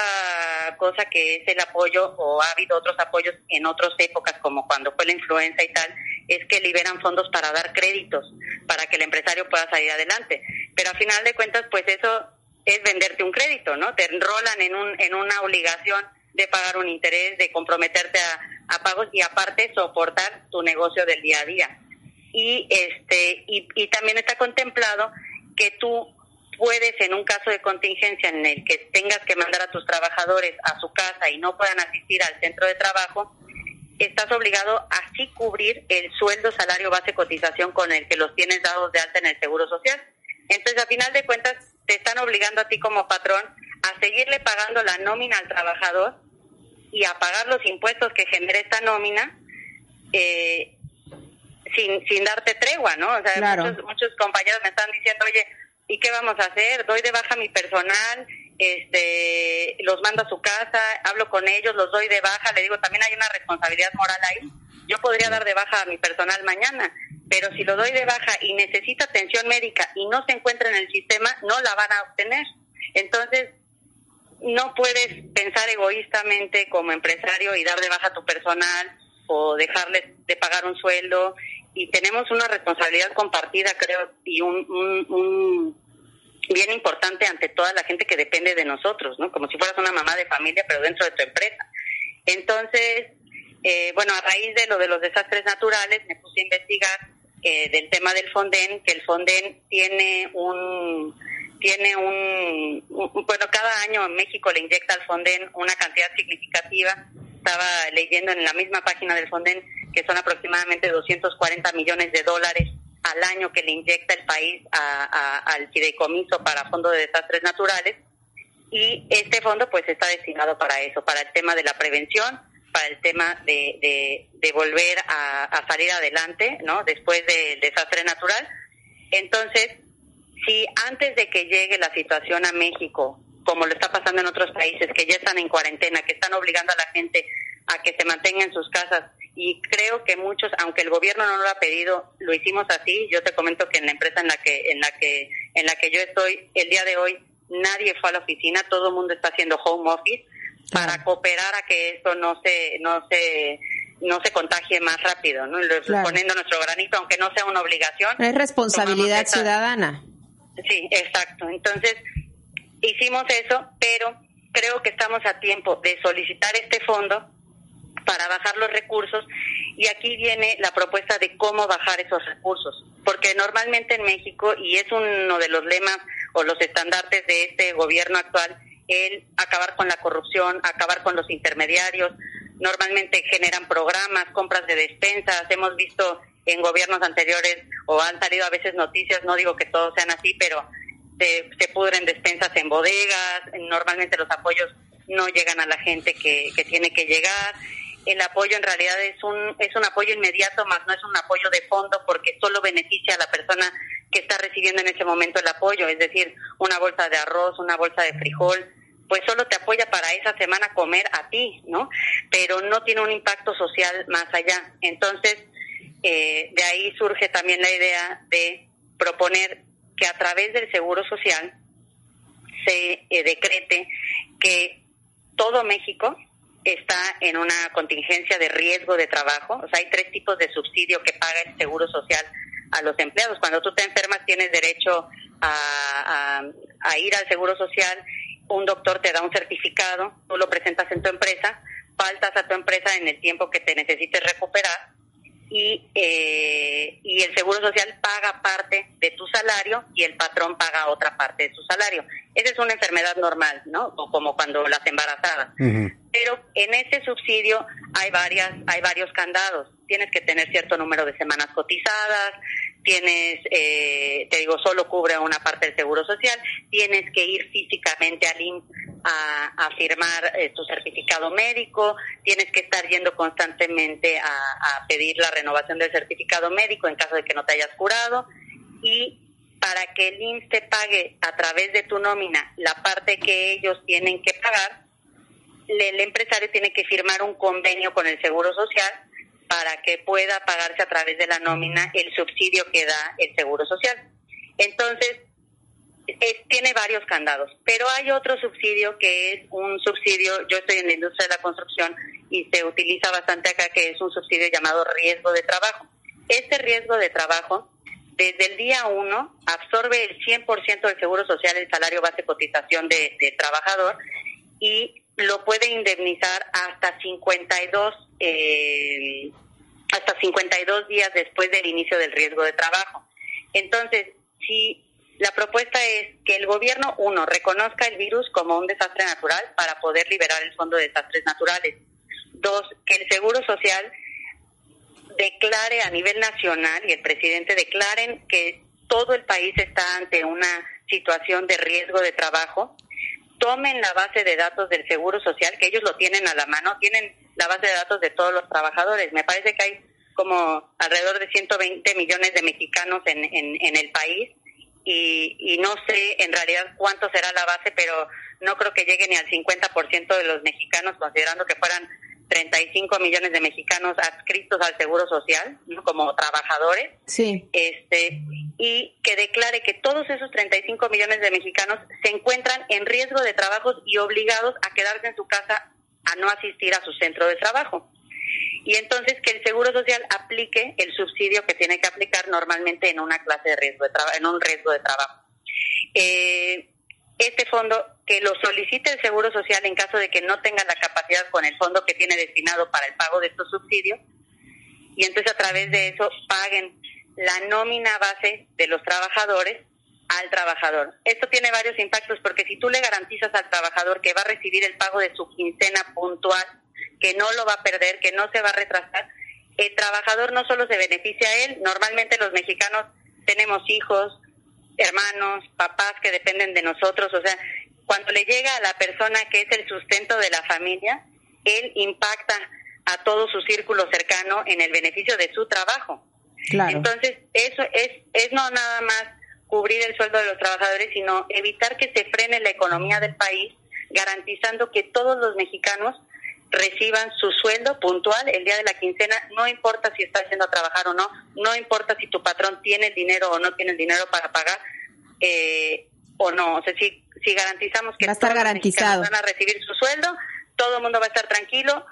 cosa que es el apoyo o ha habido otros apoyos en otras épocas como cuando fue la influenza y tal, es que liberan fondos para dar créditos para que el empresario pueda salir adelante. Pero a final de cuentas, pues eso es venderte un crédito, ¿no? Te enrolan en un en una obligación de pagar un interés, de comprometerte a, a pagos y aparte soportar tu negocio del día a día y este y, y también está contemplado que tú puedes en un caso de contingencia en el que tengas que mandar a tus trabajadores a su casa y no puedan asistir al centro de trabajo, estás obligado a así cubrir el sueldo, salario, base, cotización con el que los tienes dados de alta en el Seguro Social. Entonces, a final de cuentas, te están obligando a ti como patrón a seguirle pagando la nómina al trabajador y a pagar los impuestos que genera esta nómina eh, sin, sin darte tregua, ¿no? O sea, muchos, muchos compañeros me están diciendo, oye, ¿y qué vamos a hacer? Doy de baja mi personal, este, los mando a su casa, hablo con ellos, los doy de baja, le digo, también hay una responsabilidad moral ahí. Yo podría dar de baja a mi personal mañana, pero si lo doy de baja y necesita atención médica y no se encuentra en el sistema, no la van a obtener. Entonces, no puedes pensar egoístamente como empresario y dar de baja a tu personal o dejarles de pagar un sueldo y tenemos una responsabilidad compartida, creo, y un, un, bien importante ante toda la gente que depende de nosotros, ¿no? Como si fueras una mamá de familia, pero dentro de tu empresa. Entonces, eh, bueno, a raíz de lo de los desastres naturales, me puse a investigar eh, del tema del Fonden, que el Fonden tiene un tiene un, bueno, cada año en México le inyecta al Fonden una cantidad significativa. Estaba leyendo en la misma página del Fonden que son aproximadamente 240 millones de dólares al año que le inyecta el país al fideicomiso para fondos de desastres naturales. Y este fondo pues está destinado para eso, para el tema de la prevención, para el tema de, de, volver a, salir adelante, ¿no? Después del desastre natural. Entonces, si antes de que llegue la situación a México, como lo está pasando en otros países que ya están en cuarentena, que están obligando a la gente a que se mantenga en sus casas, y creo que muchos, aunque el gobierno no lo ha pedido, lo hicimos así. Yo te comento que en la empresa en la que en la que en la que yo estoy el día de hoy nadie fue a la oficina, todo el mundo está haciendo home office para cooperar a que esto no se no se no se contagie más rápido, ¿no? Poniendo nuestro granito, aunque no sea una obligación. Es responsabilidad ciudadana. Sí, exacto. Entonces, hicimos eso, pero creo que estamos a tiempo de solicitar este fondo para bajar los recursos. Y aquí viene la propuesta de cómo bajar esos recursos, porque normalmente en México, y es uno de los lemas o los estandartes de este gobierno actual, el acabar con la corrupción, acabar con los intermediarios, normalmente generan programas, compras de despensas, hemos visto en gobiernos anteriores o han salido a veces noticias, no digo que todos sean así, pero se, se pudren despensas en bodegas, normalmente los apoyos no llegan a la gente que, que tiene que llegar. El apoyo en realidad es un es un apoyo inmediato más no es un apoyo de fondo porque solo beneficia a la persona que está recibiendo en ese momento el apoyo es decir una bolsa de arroz una bolsa de frijol pues solo te apoya para esa semana comer a ti no pero no tiene un impacto social más allá. Entonces eh, de ahí surge también la idea de proponer que a través del seguro social se eh, decrete que todo México está en una contingencia de riesgo de trabajo. O sea, hay tres tipos de subsidio que paga el Seguro Social a los empleados. Cuando tú te enfermas tienes derecho a, ir al Seguro Social un doctor te da un certificado, tú lo presentas en tu empresa, faltas a tu empresa en el tiempo que te necesites recuperar y, eh, y el Seguro Social paga parte de tu salario y el patrón paga otra parte de su salario. Esa es una enfermedad normal, ¿no? O como cuando las embarazadas. Pero en ese subsidio hay varias, hay varios candados. Tienes que tener cierto número de semanas cotizadas, tienes, eh, te digo, solo cubre una parte del seguro social, tienes que ir físicamente al IMSS a, firmar eh, tu certificado médico, tienes que estar yendo constantemente a, pedir la renovación del certificado médico en caso de que no te hayas curado y para que el IMSS te pague a través de tu nómina la parte que ellos tienen que pagar, el empresario tiene que firmar un convenio con el Seguro Social para que pueda pagarse a través de la nómina el subsidio que da el Seguro Social. Entonces, tiene varios candados, pero hay otro subsidio que es un subsidio, yo estoy en la industria de la construcción y se utiliza bastante acá, que es un subsidio llamado riesgo de trabajo. Este riesgo de trabajo, desde el día uno, absorbe el 100% del seguro social, el salario base cotización de, de trabajador y lo puede indemnizar hasta 52 eh, hasta 52 días después del inicio del riesgo de trabajo. Entonces, si la propuesta es que el gobierno, uno, reconozca el virus como un desastre natural para poder liberar el Fondo de Desastres Naturales. Dos, que el Seguro Social declare a nivel nacional y el presidente declaren que todo el país está ante una situación de riesgo de trabajo tomen la base de datos del Seguro Social, que ellos lo tienen a la mano, tienen la base de datos de todos los trabajadores. Me parece que hay como alrededor de 120 millones de mexicanos en, en, el país y, y, no sé en realidad cuánto será la base, pero no creo que llegue ni al 50% de los mexicanos, considerando que fueran 35 millones de mexicanos adscritos al Seguro Social como trabajadores. Sí. Este, y que declare que todos esos 35 millones de mexicanos se encuentran en riesgo de trabajos y obligados a quedarse en su casa a no asistir a su centro de trabajo. Y entonces que el Seguro Social aplique el subsidio que tiene que aplicar normalmente en una clase de riesgo de trabajo, en un riesgo de trabajo. Eh, este fondo que lo solicite el Seguro Social en caso de que no tenga la capacidad con el fondo que tiene destinado para el pago de estos subsidios y entonces a través de eso paguen la nómina base de los trabajadores al trabajador. Esto tiene varios impactos porque si tú le garantizas al trabajador que va a recibir el pago de su quincena puntual, que no lo va a perder, que no se va a retrasar, el trabajador no solo se beneficia a él, normalmente los mexicanos tenemos hijos, hermanos, papás que dependen de nosotros, o sea, cuando le llega a la persona que es el sustento de la familia, él impacta a todo su círculo cercano en el beneficio de su trabajo. Entonces, eso es, es no nada más cubrir el sueldo de los trabajadores, sino evitar que se frene la economía del país, garantizando que todos los mexicanos reciban su sueldo puntual el día de la quincena, no importa si estás yendo a trabajar o no, no importa si tu patrón tiene el dinero o no tiene el dinero para pagar eh, o no. O sea, si, si garantizamos que va a estar garantizado. van a recibir su sueldo, todo el mundo va a estar tranquilo,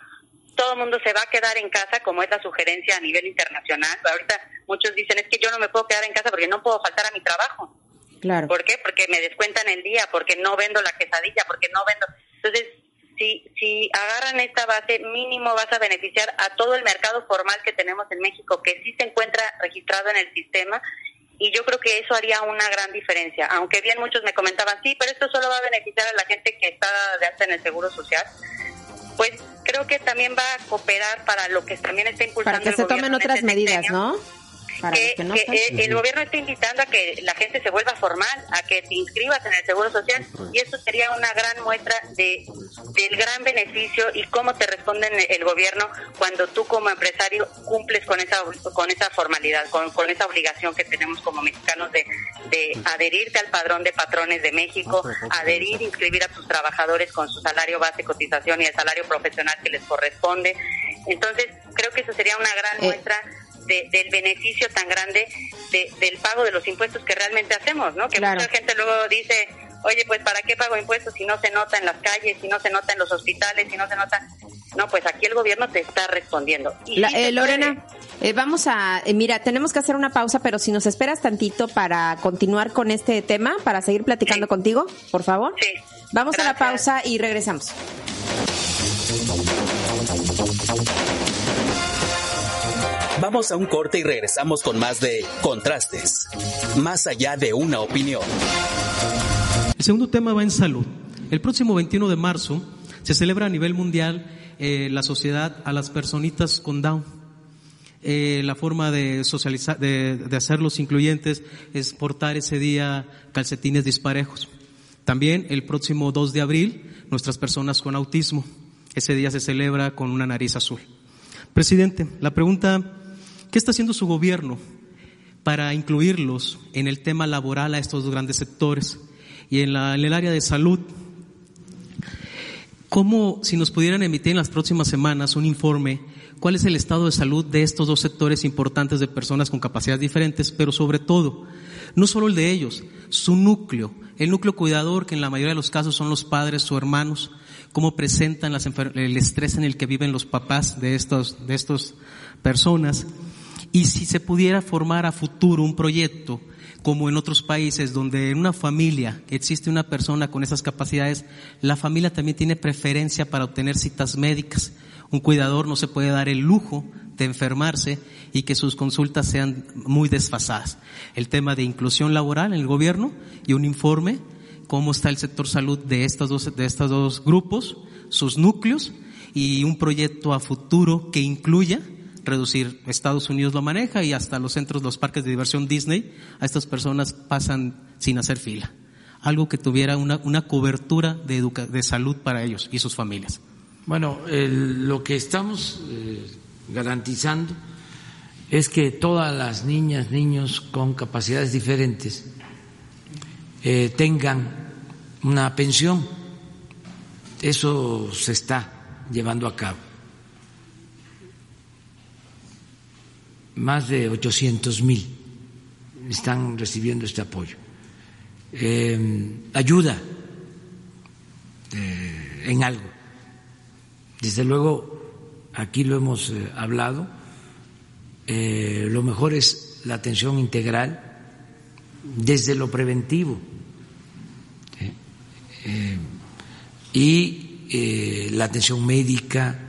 todo el mundo se va a quedar en casa, como es la sugerencia a nivel internacional. Ahorita muchos dicen, es que yo no me puedo quedar en casa porque no puedo faltar a mi trabajo. Claro. ¿Por qué? Porque me descuentan el día, porque no vendo la quesadilla, porque no vendo... Entonces, si, si agarran esta base, mínimo vas a beneficiar a todo el mercado formal que tenemos en México, que sí se encuentra registrado en el sistema, y yo creo que eso haría una gran diferencia. Aunque bien muchos me comentaban, sí, pero esto solo va a beneficiar a la gente que está de alta en el Seguro Social, pues creo que también va a cooperar para lo que también está impulsando. Para que se tomen otras medidas, ¿no? Que, el gobierno está invitando a que la gente se vuelva formal, a que te inscribas en el Seguro Social y esto sería una gran muestra de del gran beneficio y cómo te responde el gobierno cuando tú como empresario cumples con esa con esa formalidad, con, con esa obligación que tenemos como mexicanos de, de adherirte al padrón de patrones de México, adherir, inscribir a tus trabajadores con su salario base, cotización y el salario profesional que les corresponde. Entonces, creo que eso sería una gran eh, muestra del beneficio tan grande del pago de los impuestos que realmente hacemos, ¿no? Que mucha gente luego dice, oye, pues ¿para qué pago impuestos si no se nota en las calles, si no se nota en los hospitales, si no se nota... No, pues aquí el gobierno te está respondiendo. Y eh, Lorena, Eh, vamos a, eh, mira, tenemos que hacer una pausa, pero si nos esperas tantito para continuar con este tema, para seguir platicando contigo, por favor. Sí. Vamos a la pausa y regresamos. Vamos a un corte y regresamos con más de Contrastes, más allá de una opinión. El segundo tema va en salud. El próximo 21 de marzo se celebra a nivel mundial eh, la sociedad a las personitas con Down. Eh, la forma de socializar, de, de hacerlos incluyentes es portar ese día calcetines disparejos. También el próximo 2 de abril, nuestras personas con autismo. Ese día se celebra con una nariz azul. Presidente, la pregunta, ¿qué está haciendo su gobierno para incluirlos en el tema laboral a estos dos grandes sectores? Y en, el área de salud, ¿cómo, si nos pudieran emitir en las próximas semanas un informe, cuál es el estado de salud de estos dos sectores importantes de personas con capacidades diferentes, pero sobre todo, no solo el de ellos, su núcleo, el núcleo cuidador, que en la mayoría de los casos son los padres o hermanos, cómo presentan el estrés en el que viven los papás de estos, de estas personas. Y si se pudiera formar a futuro un proyecto, como en otros países, donde en una familia existe una persona con esas capacidades, la familia también tiene preferencia para obtener citas médicas. Un cuidador no se puede dar el lujo de enfermarse y que sus consultas sean muy desfasadas. El tema de inclusión laboral en el gobierno y un informe cómo está el sector salud de estos dos, de estos dos grupos, sus núcleos y un proyecto a futuro que incluya reducir. Estados Unidos lo maneja y hasta los centros, los parques de diversión Disney, a estas personas pasan sin hacer fila. Algo que tuviera una, una cobertura de, educa de salud para ellos y sus familias. Bueno, lo que estamos eh, garantizando es que todas las niñas, niños con capacidades diferentes eh, tengan una pensión. Eso se está llevando a cabo. Más de 800 mil están recibiendo este apoyo. Eh, ayuda eh, en algo. Desde luego, aquí lo hemos eh, hablado, eh, lo mejor es la atención integral desde lo preventivo y la atención médica.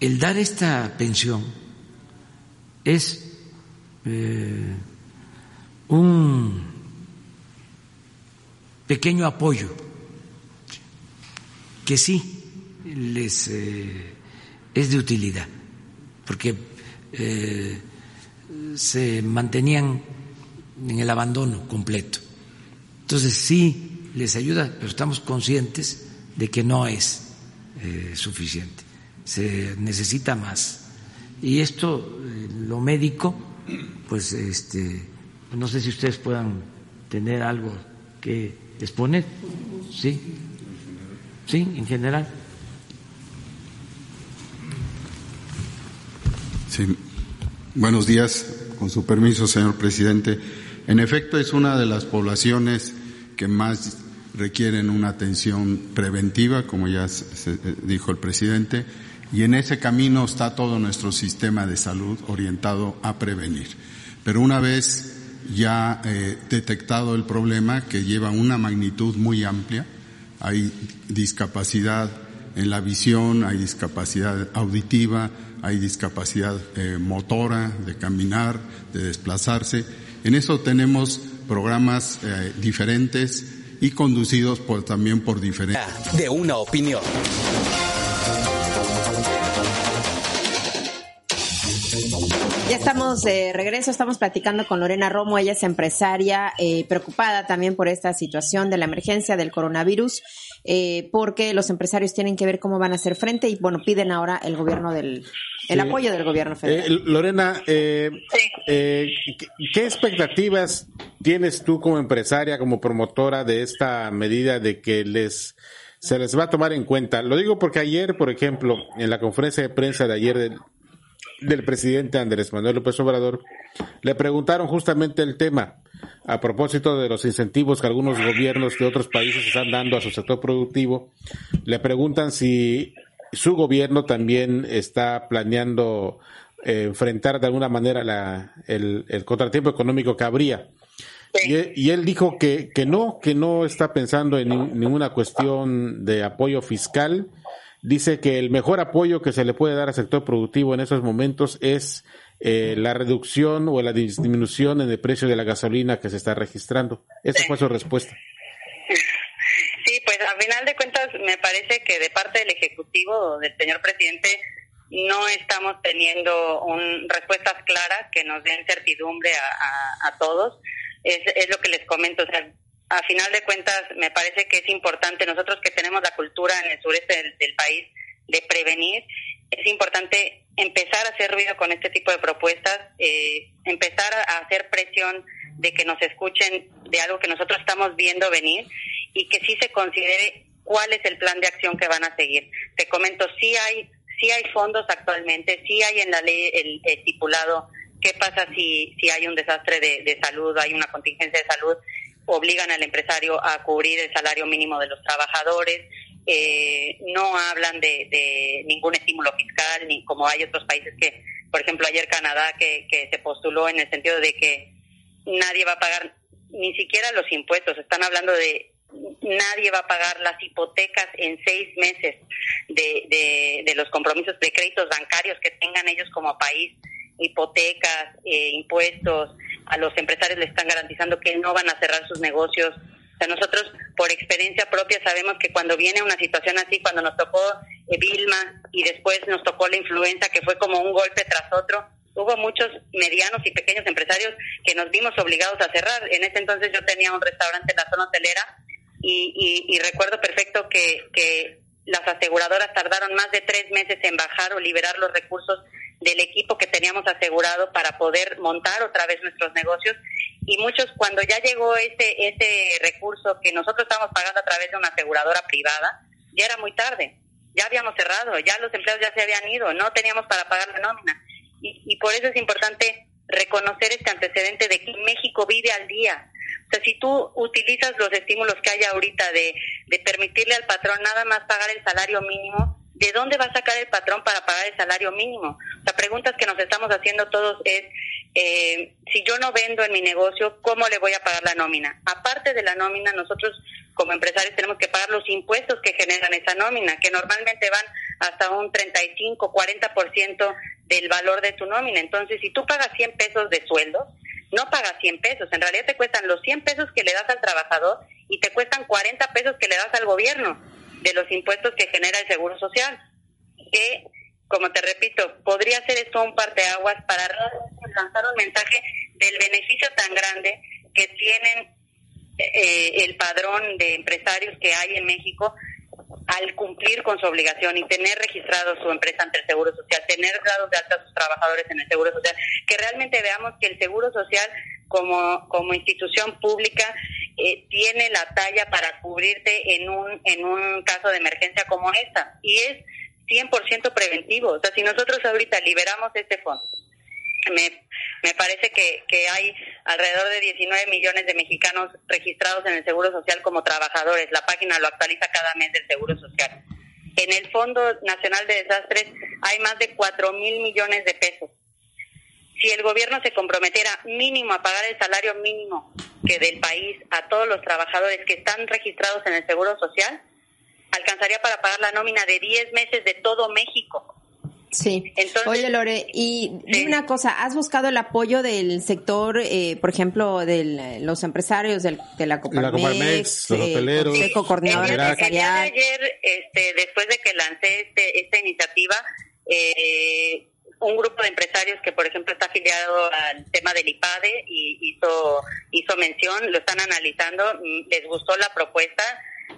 El dar esta pensión es un pequeño apoyo que sí les es de utilidad, porque se mantenían en el abandono completo. Entonces sí les ayuda, pero estamos conscientes de que no es eh, suficiente, se necesita más. Y esto, eh, lo médico, pues este, no sé si ustedes puedan tener algo que exponer, sí, sí, en general. Sí. Buenos días, con su permiso, señor presidente. En efecto, es una de las poblaciones que más requieren una atención preventiva, como ya eh, dijo el presidente, y en ese camino está todo nuestro sistema de salud orientado a prevenir. Pero una vez ya eh, detectado el problema, que lleva una magnitud muy amplia, hay discapacidad en la visión, hay discapacidad auditiva, hay discapacidad eh, motora, de caminar, de desplazarse. En eso tenemos programas eh, diferentes y conducidos también por diferentes. De una opinión. Ya estamos de regreso, estamos platicando con Lorena Romo, ella es empresaria, eh, preocupada también por esta situación de la emergencia del coronavirus, eh, porque los empresarios tienen que ver cómo van a hacer frente y bueno, piden ahora el gobierno del, el Sí. apoyo del gobierno federal. Eh, Lorena, eh, eh, ¿qué, qué expectativas tienes tú como empresaria, como promotora de esta medida de que les se les va a tomar en cuenta? Lo digo porque ayer, por ejemplo, en la conferencia de prensa de ayer del, del presidente Andrés Manuel López Obrador, le preguntaron justamente el tema a propósito de los incentivos que algunos gobiernos de otros países están dando a su sector productivo. Le preguntan si su gobierno también está planeando eh, enfrentar de alguna manera la, el, contratiempo económico que habría. Y, él dijo que, que no, que no está pensando en ninguna cuestión de apoyo fiscal. Dice que el mejor apoyo que se le puede dar al sector productivo en esos momentos es eh, la reducción o la disminución en el precio de la gasolina que se está registrando. Esa fue su respuesta. Sí, pues a final de cuentas me parece que de parte del Ejecutivo, del señor presidente, no estamos teniendo un, respuestas claras que nos den certidumbre a, todos. Es, es, lo que les comento. O sea, a final de cuentas, me parece que es importante, nosotros que tenemos la cultura en el sureste del, país de prevenir, es importante empezar a hacer ruido con este tipo de propuestas, eh, empezar a hacer presión de que nos escuchen de algo que nosotros estamos viendo venir y que sí se considere cuál es el plan de acción que van a seguir. Te comento, sí hay, sí hay fondos actualmente, sí hay en la ley el, estipulado qué pasa si, si hay un desastre de, de salud, hay una contingencia de salud, obligan al empresario a cubrir el salario mínimo de los trabajadores, eh, no hablan de, de, ningún estímulo fiscal, ni como hay otros países que, por ejemplo, ayer Canadá, que, que se postuló en el sentido de que nadie va a pagar ni siquiera los impuestos, están hablando de nadie va a pagar las hipotecas en seis meses de, de, de los compromisos de créditos bancarios que tengan ellos como país, hipotecas, eh, impuestos, a los empresarios les están garantizando que no van a cerrar sus negocios. O sea, nosotros por experiencia propia sabemos que cuando viene una situación así, cuando nos tocó eh, Vilma y después nos tocó la influenza, que fue como un golpe tras otro, hubo muchos medianos y pequeños empresarios que nos vimos obligados a cerrar. En ese entonces yo tenía un restaurante en la zona hotelera y, y, recuerdo perfecto que, que las aseguradoras tardaron más de tres meses en bajar o liberar los recursos del equipo que teníamos asegurado para poder montar otra vez nuestros negocios. Y muchos cuando ya llegó ese ese recurso que nosotros estábamos pagando a través de una aseguradora privada ya era muy tarde. Ya habíamos cerrado ya los empleados ya se habían ido no teníamos para pagar la nómina. Y, y por eso es importante reconocer este antecedente de que México vive al día o sea, si tú utilizas los estímulos que hay ahorita de, de permitirle al patrón nada más pagar el salario mínimo, ¿de dónde va a sacar el patrón para pagar el salario mínimo? La pregunta que nos estamos haciendo todos es, eh, si yo no vendo en mi negocio, ¿cómo le voy a pagar la nómina? Aparte de la nómina, nosotros como empresarios tenemos que pagar los impuestos que generan esa nómina, que normalmente van hasta un 35, 40% del valor de tu nómina. Entonces, si tú pagas 100 pesos de sueldo, no pagas 100 pesos, en realidad te cuestan los 100 pesos que le das al trabajador y te cuestan 40 pesos que le das al gobierno de los impuestos que genera el Seguro Social. Que, como te repito, podría ser esto un parteaguas para lanzar un mensaje del beneficio tan grande que tienen eh, el padrón de empresarios que hay en México al cumplir con su obligación y tener registrado su empresa ante el Seguro Social, tener dados de alta a sus trabajadores en el Seguro Social, que realmente veamos que el Seguro Social como, como institución pública eh, tiene la talla para cubrirte en un, en un caso de emergencia como esta. Y es 100% preventivo. O sea, si nosotros ahorita liberamos este fondo, me, me parece que, que hay alrededor de 19 millones de mexicanos registrados en el Seguro Social como trabajadores. La página lo actualiza cada mes del Seguro Social. En el Fondo Nacional de Desastres hay más de 4 mil millones de pesos si el gobierno se comprometiera mínimo a pagar el salario mínimo que del país a todos los trabajadores que están registrados en el Seguro Social, alcanzaría para pagar la nómina de 10 meses de todo México. Sí. Oye, Lore, y una cosa, ¿has buscado el apoyo del sector, eh, por ejemplo, de los empresarios del, de la Coparmex, los eh, hoteleros, coordinador el, el, día de ayer, este, después de que lancé este, esta iniciativa, eh, un grupo de empresarios que, por ejemplo, está afiliado al tema del IPADE y hizo, hizo mención, lo están analizando, mm, les gustó la propuesta,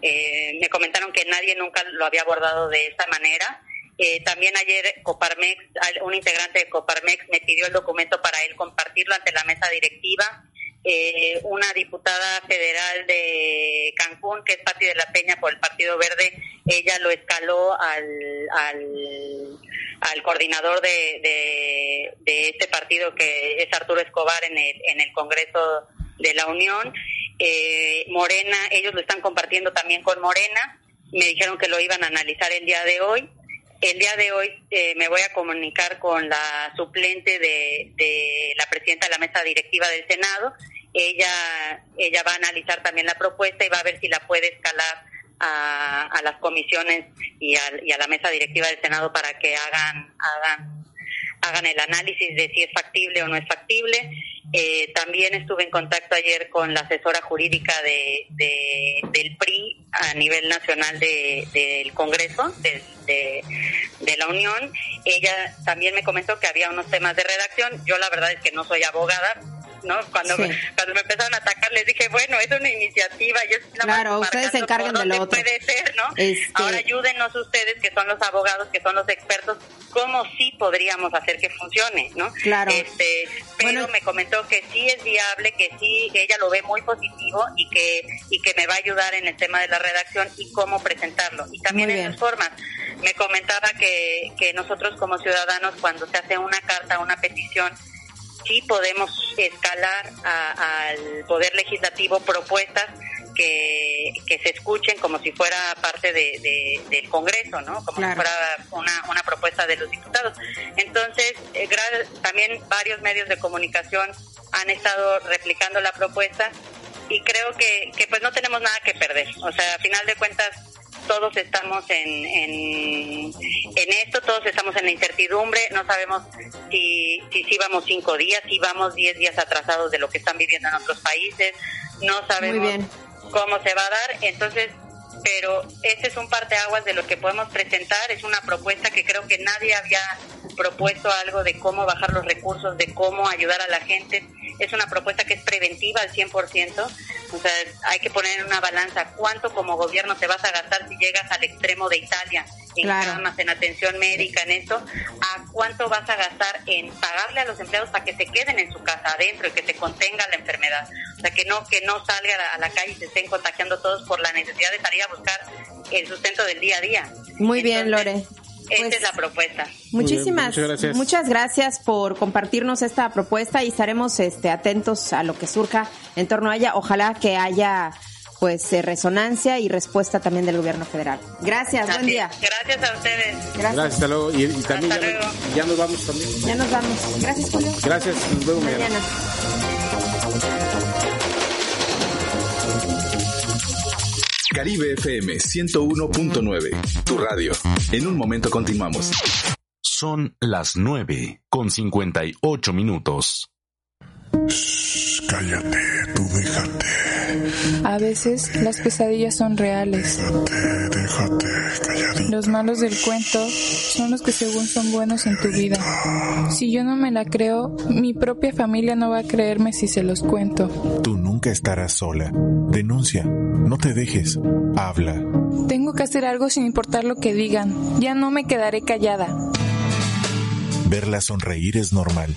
eh, me comentaron que nadie nunca lo había abordado de esta manera. Eh, también ayer Coparmex, un integrante de Coparmex me pidió el documento para él compartirlo ante la mesa directiva. Eh, una diputada federal de Cancún, que es Pati de la Peña por el Partido Verde, ella lo escaló al, al coordinador de, de, este partido que es Arturo Escobar en el, en el Congreso de la Unión. Eh, Morena, ellos lo están compartiendo también con Morena. Me dijeron que lo iban a analizar el día de hoy. El día de hoy eh, me voy a comunicar con la suplente de, de la presidenta de la mesa directiva del Senado. Ella, ella va a analizar también la propuesta y va a ver si la puede escalar a, las comisiones y a, y a la mesa directiva del Senado para que hagan, hagan hagan el análisis de si es factible o no es factible. Eh, también estuve en contacto ayer con la asesora jurídica de, del PRI a nivel nacional del Congreso, de, de, la Unión. Ella también me comentó que había unos temas de redacción. Yo la verdad es que no soy abogada, ¿no? Cuando, me, cuando me empezaron a atacar les dije, bueno, es una iniciativa, yo Claro, ustedes se encargan de lo otro. puede ser, ¿no? Este Ahora ayúdenos ustedes, que son los abogados, que son los expertos, cómo sí podríamos hacer que funcione, ¿no? Claro. Este, pero me comentó que sí es viable, que sí, ella lo ve muy positivo y que, y que me va a ayudar en el tema de la redacción y cómo presentarlo. Y también en sus formas. Me comentaba que, que nosotros como ciudadanos, cuando se hace una carta, una petición, sí podemos escalar al Poder Legislativo propuestas que, que, se escuchen como si fuera parte de, del Congreso, ¿no? Como si fuera una, una propuesta de los diputados. Entonces, eh, también varios medios de comunicación han estado replicando la propuesta y creo que, que pues no tenemos nada que perder. O sea, a final de cuentas, todos estamos en, en, esto, todos estamos en la incertidumbre, no sabemos si, si, si vamos cinco días, si vamos diez días atrasados de lo que están viviendo en otros países, no sabemos cómo se va a dar, entonces pero este es un parteaguas de lo que podemos presentar, es una propuesta que creo que nadie había propuesto algo de cómo bajar los recursos, de cómo ayudar a la gente, es una propuesta que es preventiva al 100%, o sea, hay que poner en una balanza cuánto como gobierno te vas a gastar si llegas al extremo de Italia en camas, en atención médica, en esto, a cuánto vas a gastar en pagarle a los empleados para que se queden en su casa adentro y que se contenga la enfermedad. O sea, que no que no salga a la calle y se estén contagiando todos por la necesidad de salir a buscar el sustento del día a día. Muy bien, Lore. Esta es pues, la propuesta. Muchísimas muchas gracias. por compartirnos esta propuesta y estaremos este, atentos a lo que surja en torno a ella. Ojalá que haya pues eh, resonancia y respuesta también del gobierno federal. Gracias, buen día. Gracias a ustedes. Gracias, hasta luego. Y, también ya, nos vamos también. Ya nos vamos. Gracias, Julio. Gracias, nos vemos mañana. Caribe FM 101.9, tu radio. En un momento continuamos. Son las 9 con 58 minutos. cállate, tú déjate. A veces las pesadillas son reales. Déjate, déjate, calladito. Los malos del cuento son los que según son buenos en tu vida. Si yo no me la creo, mi propia familia no va a creerme si se los cuento. Tú nunca estarás sola. Denuncia. No te dejes. Habla. Tengo que hacer algo sin importar lo que digan. Ya no me quedaré callada. Verlas sonreír es normal.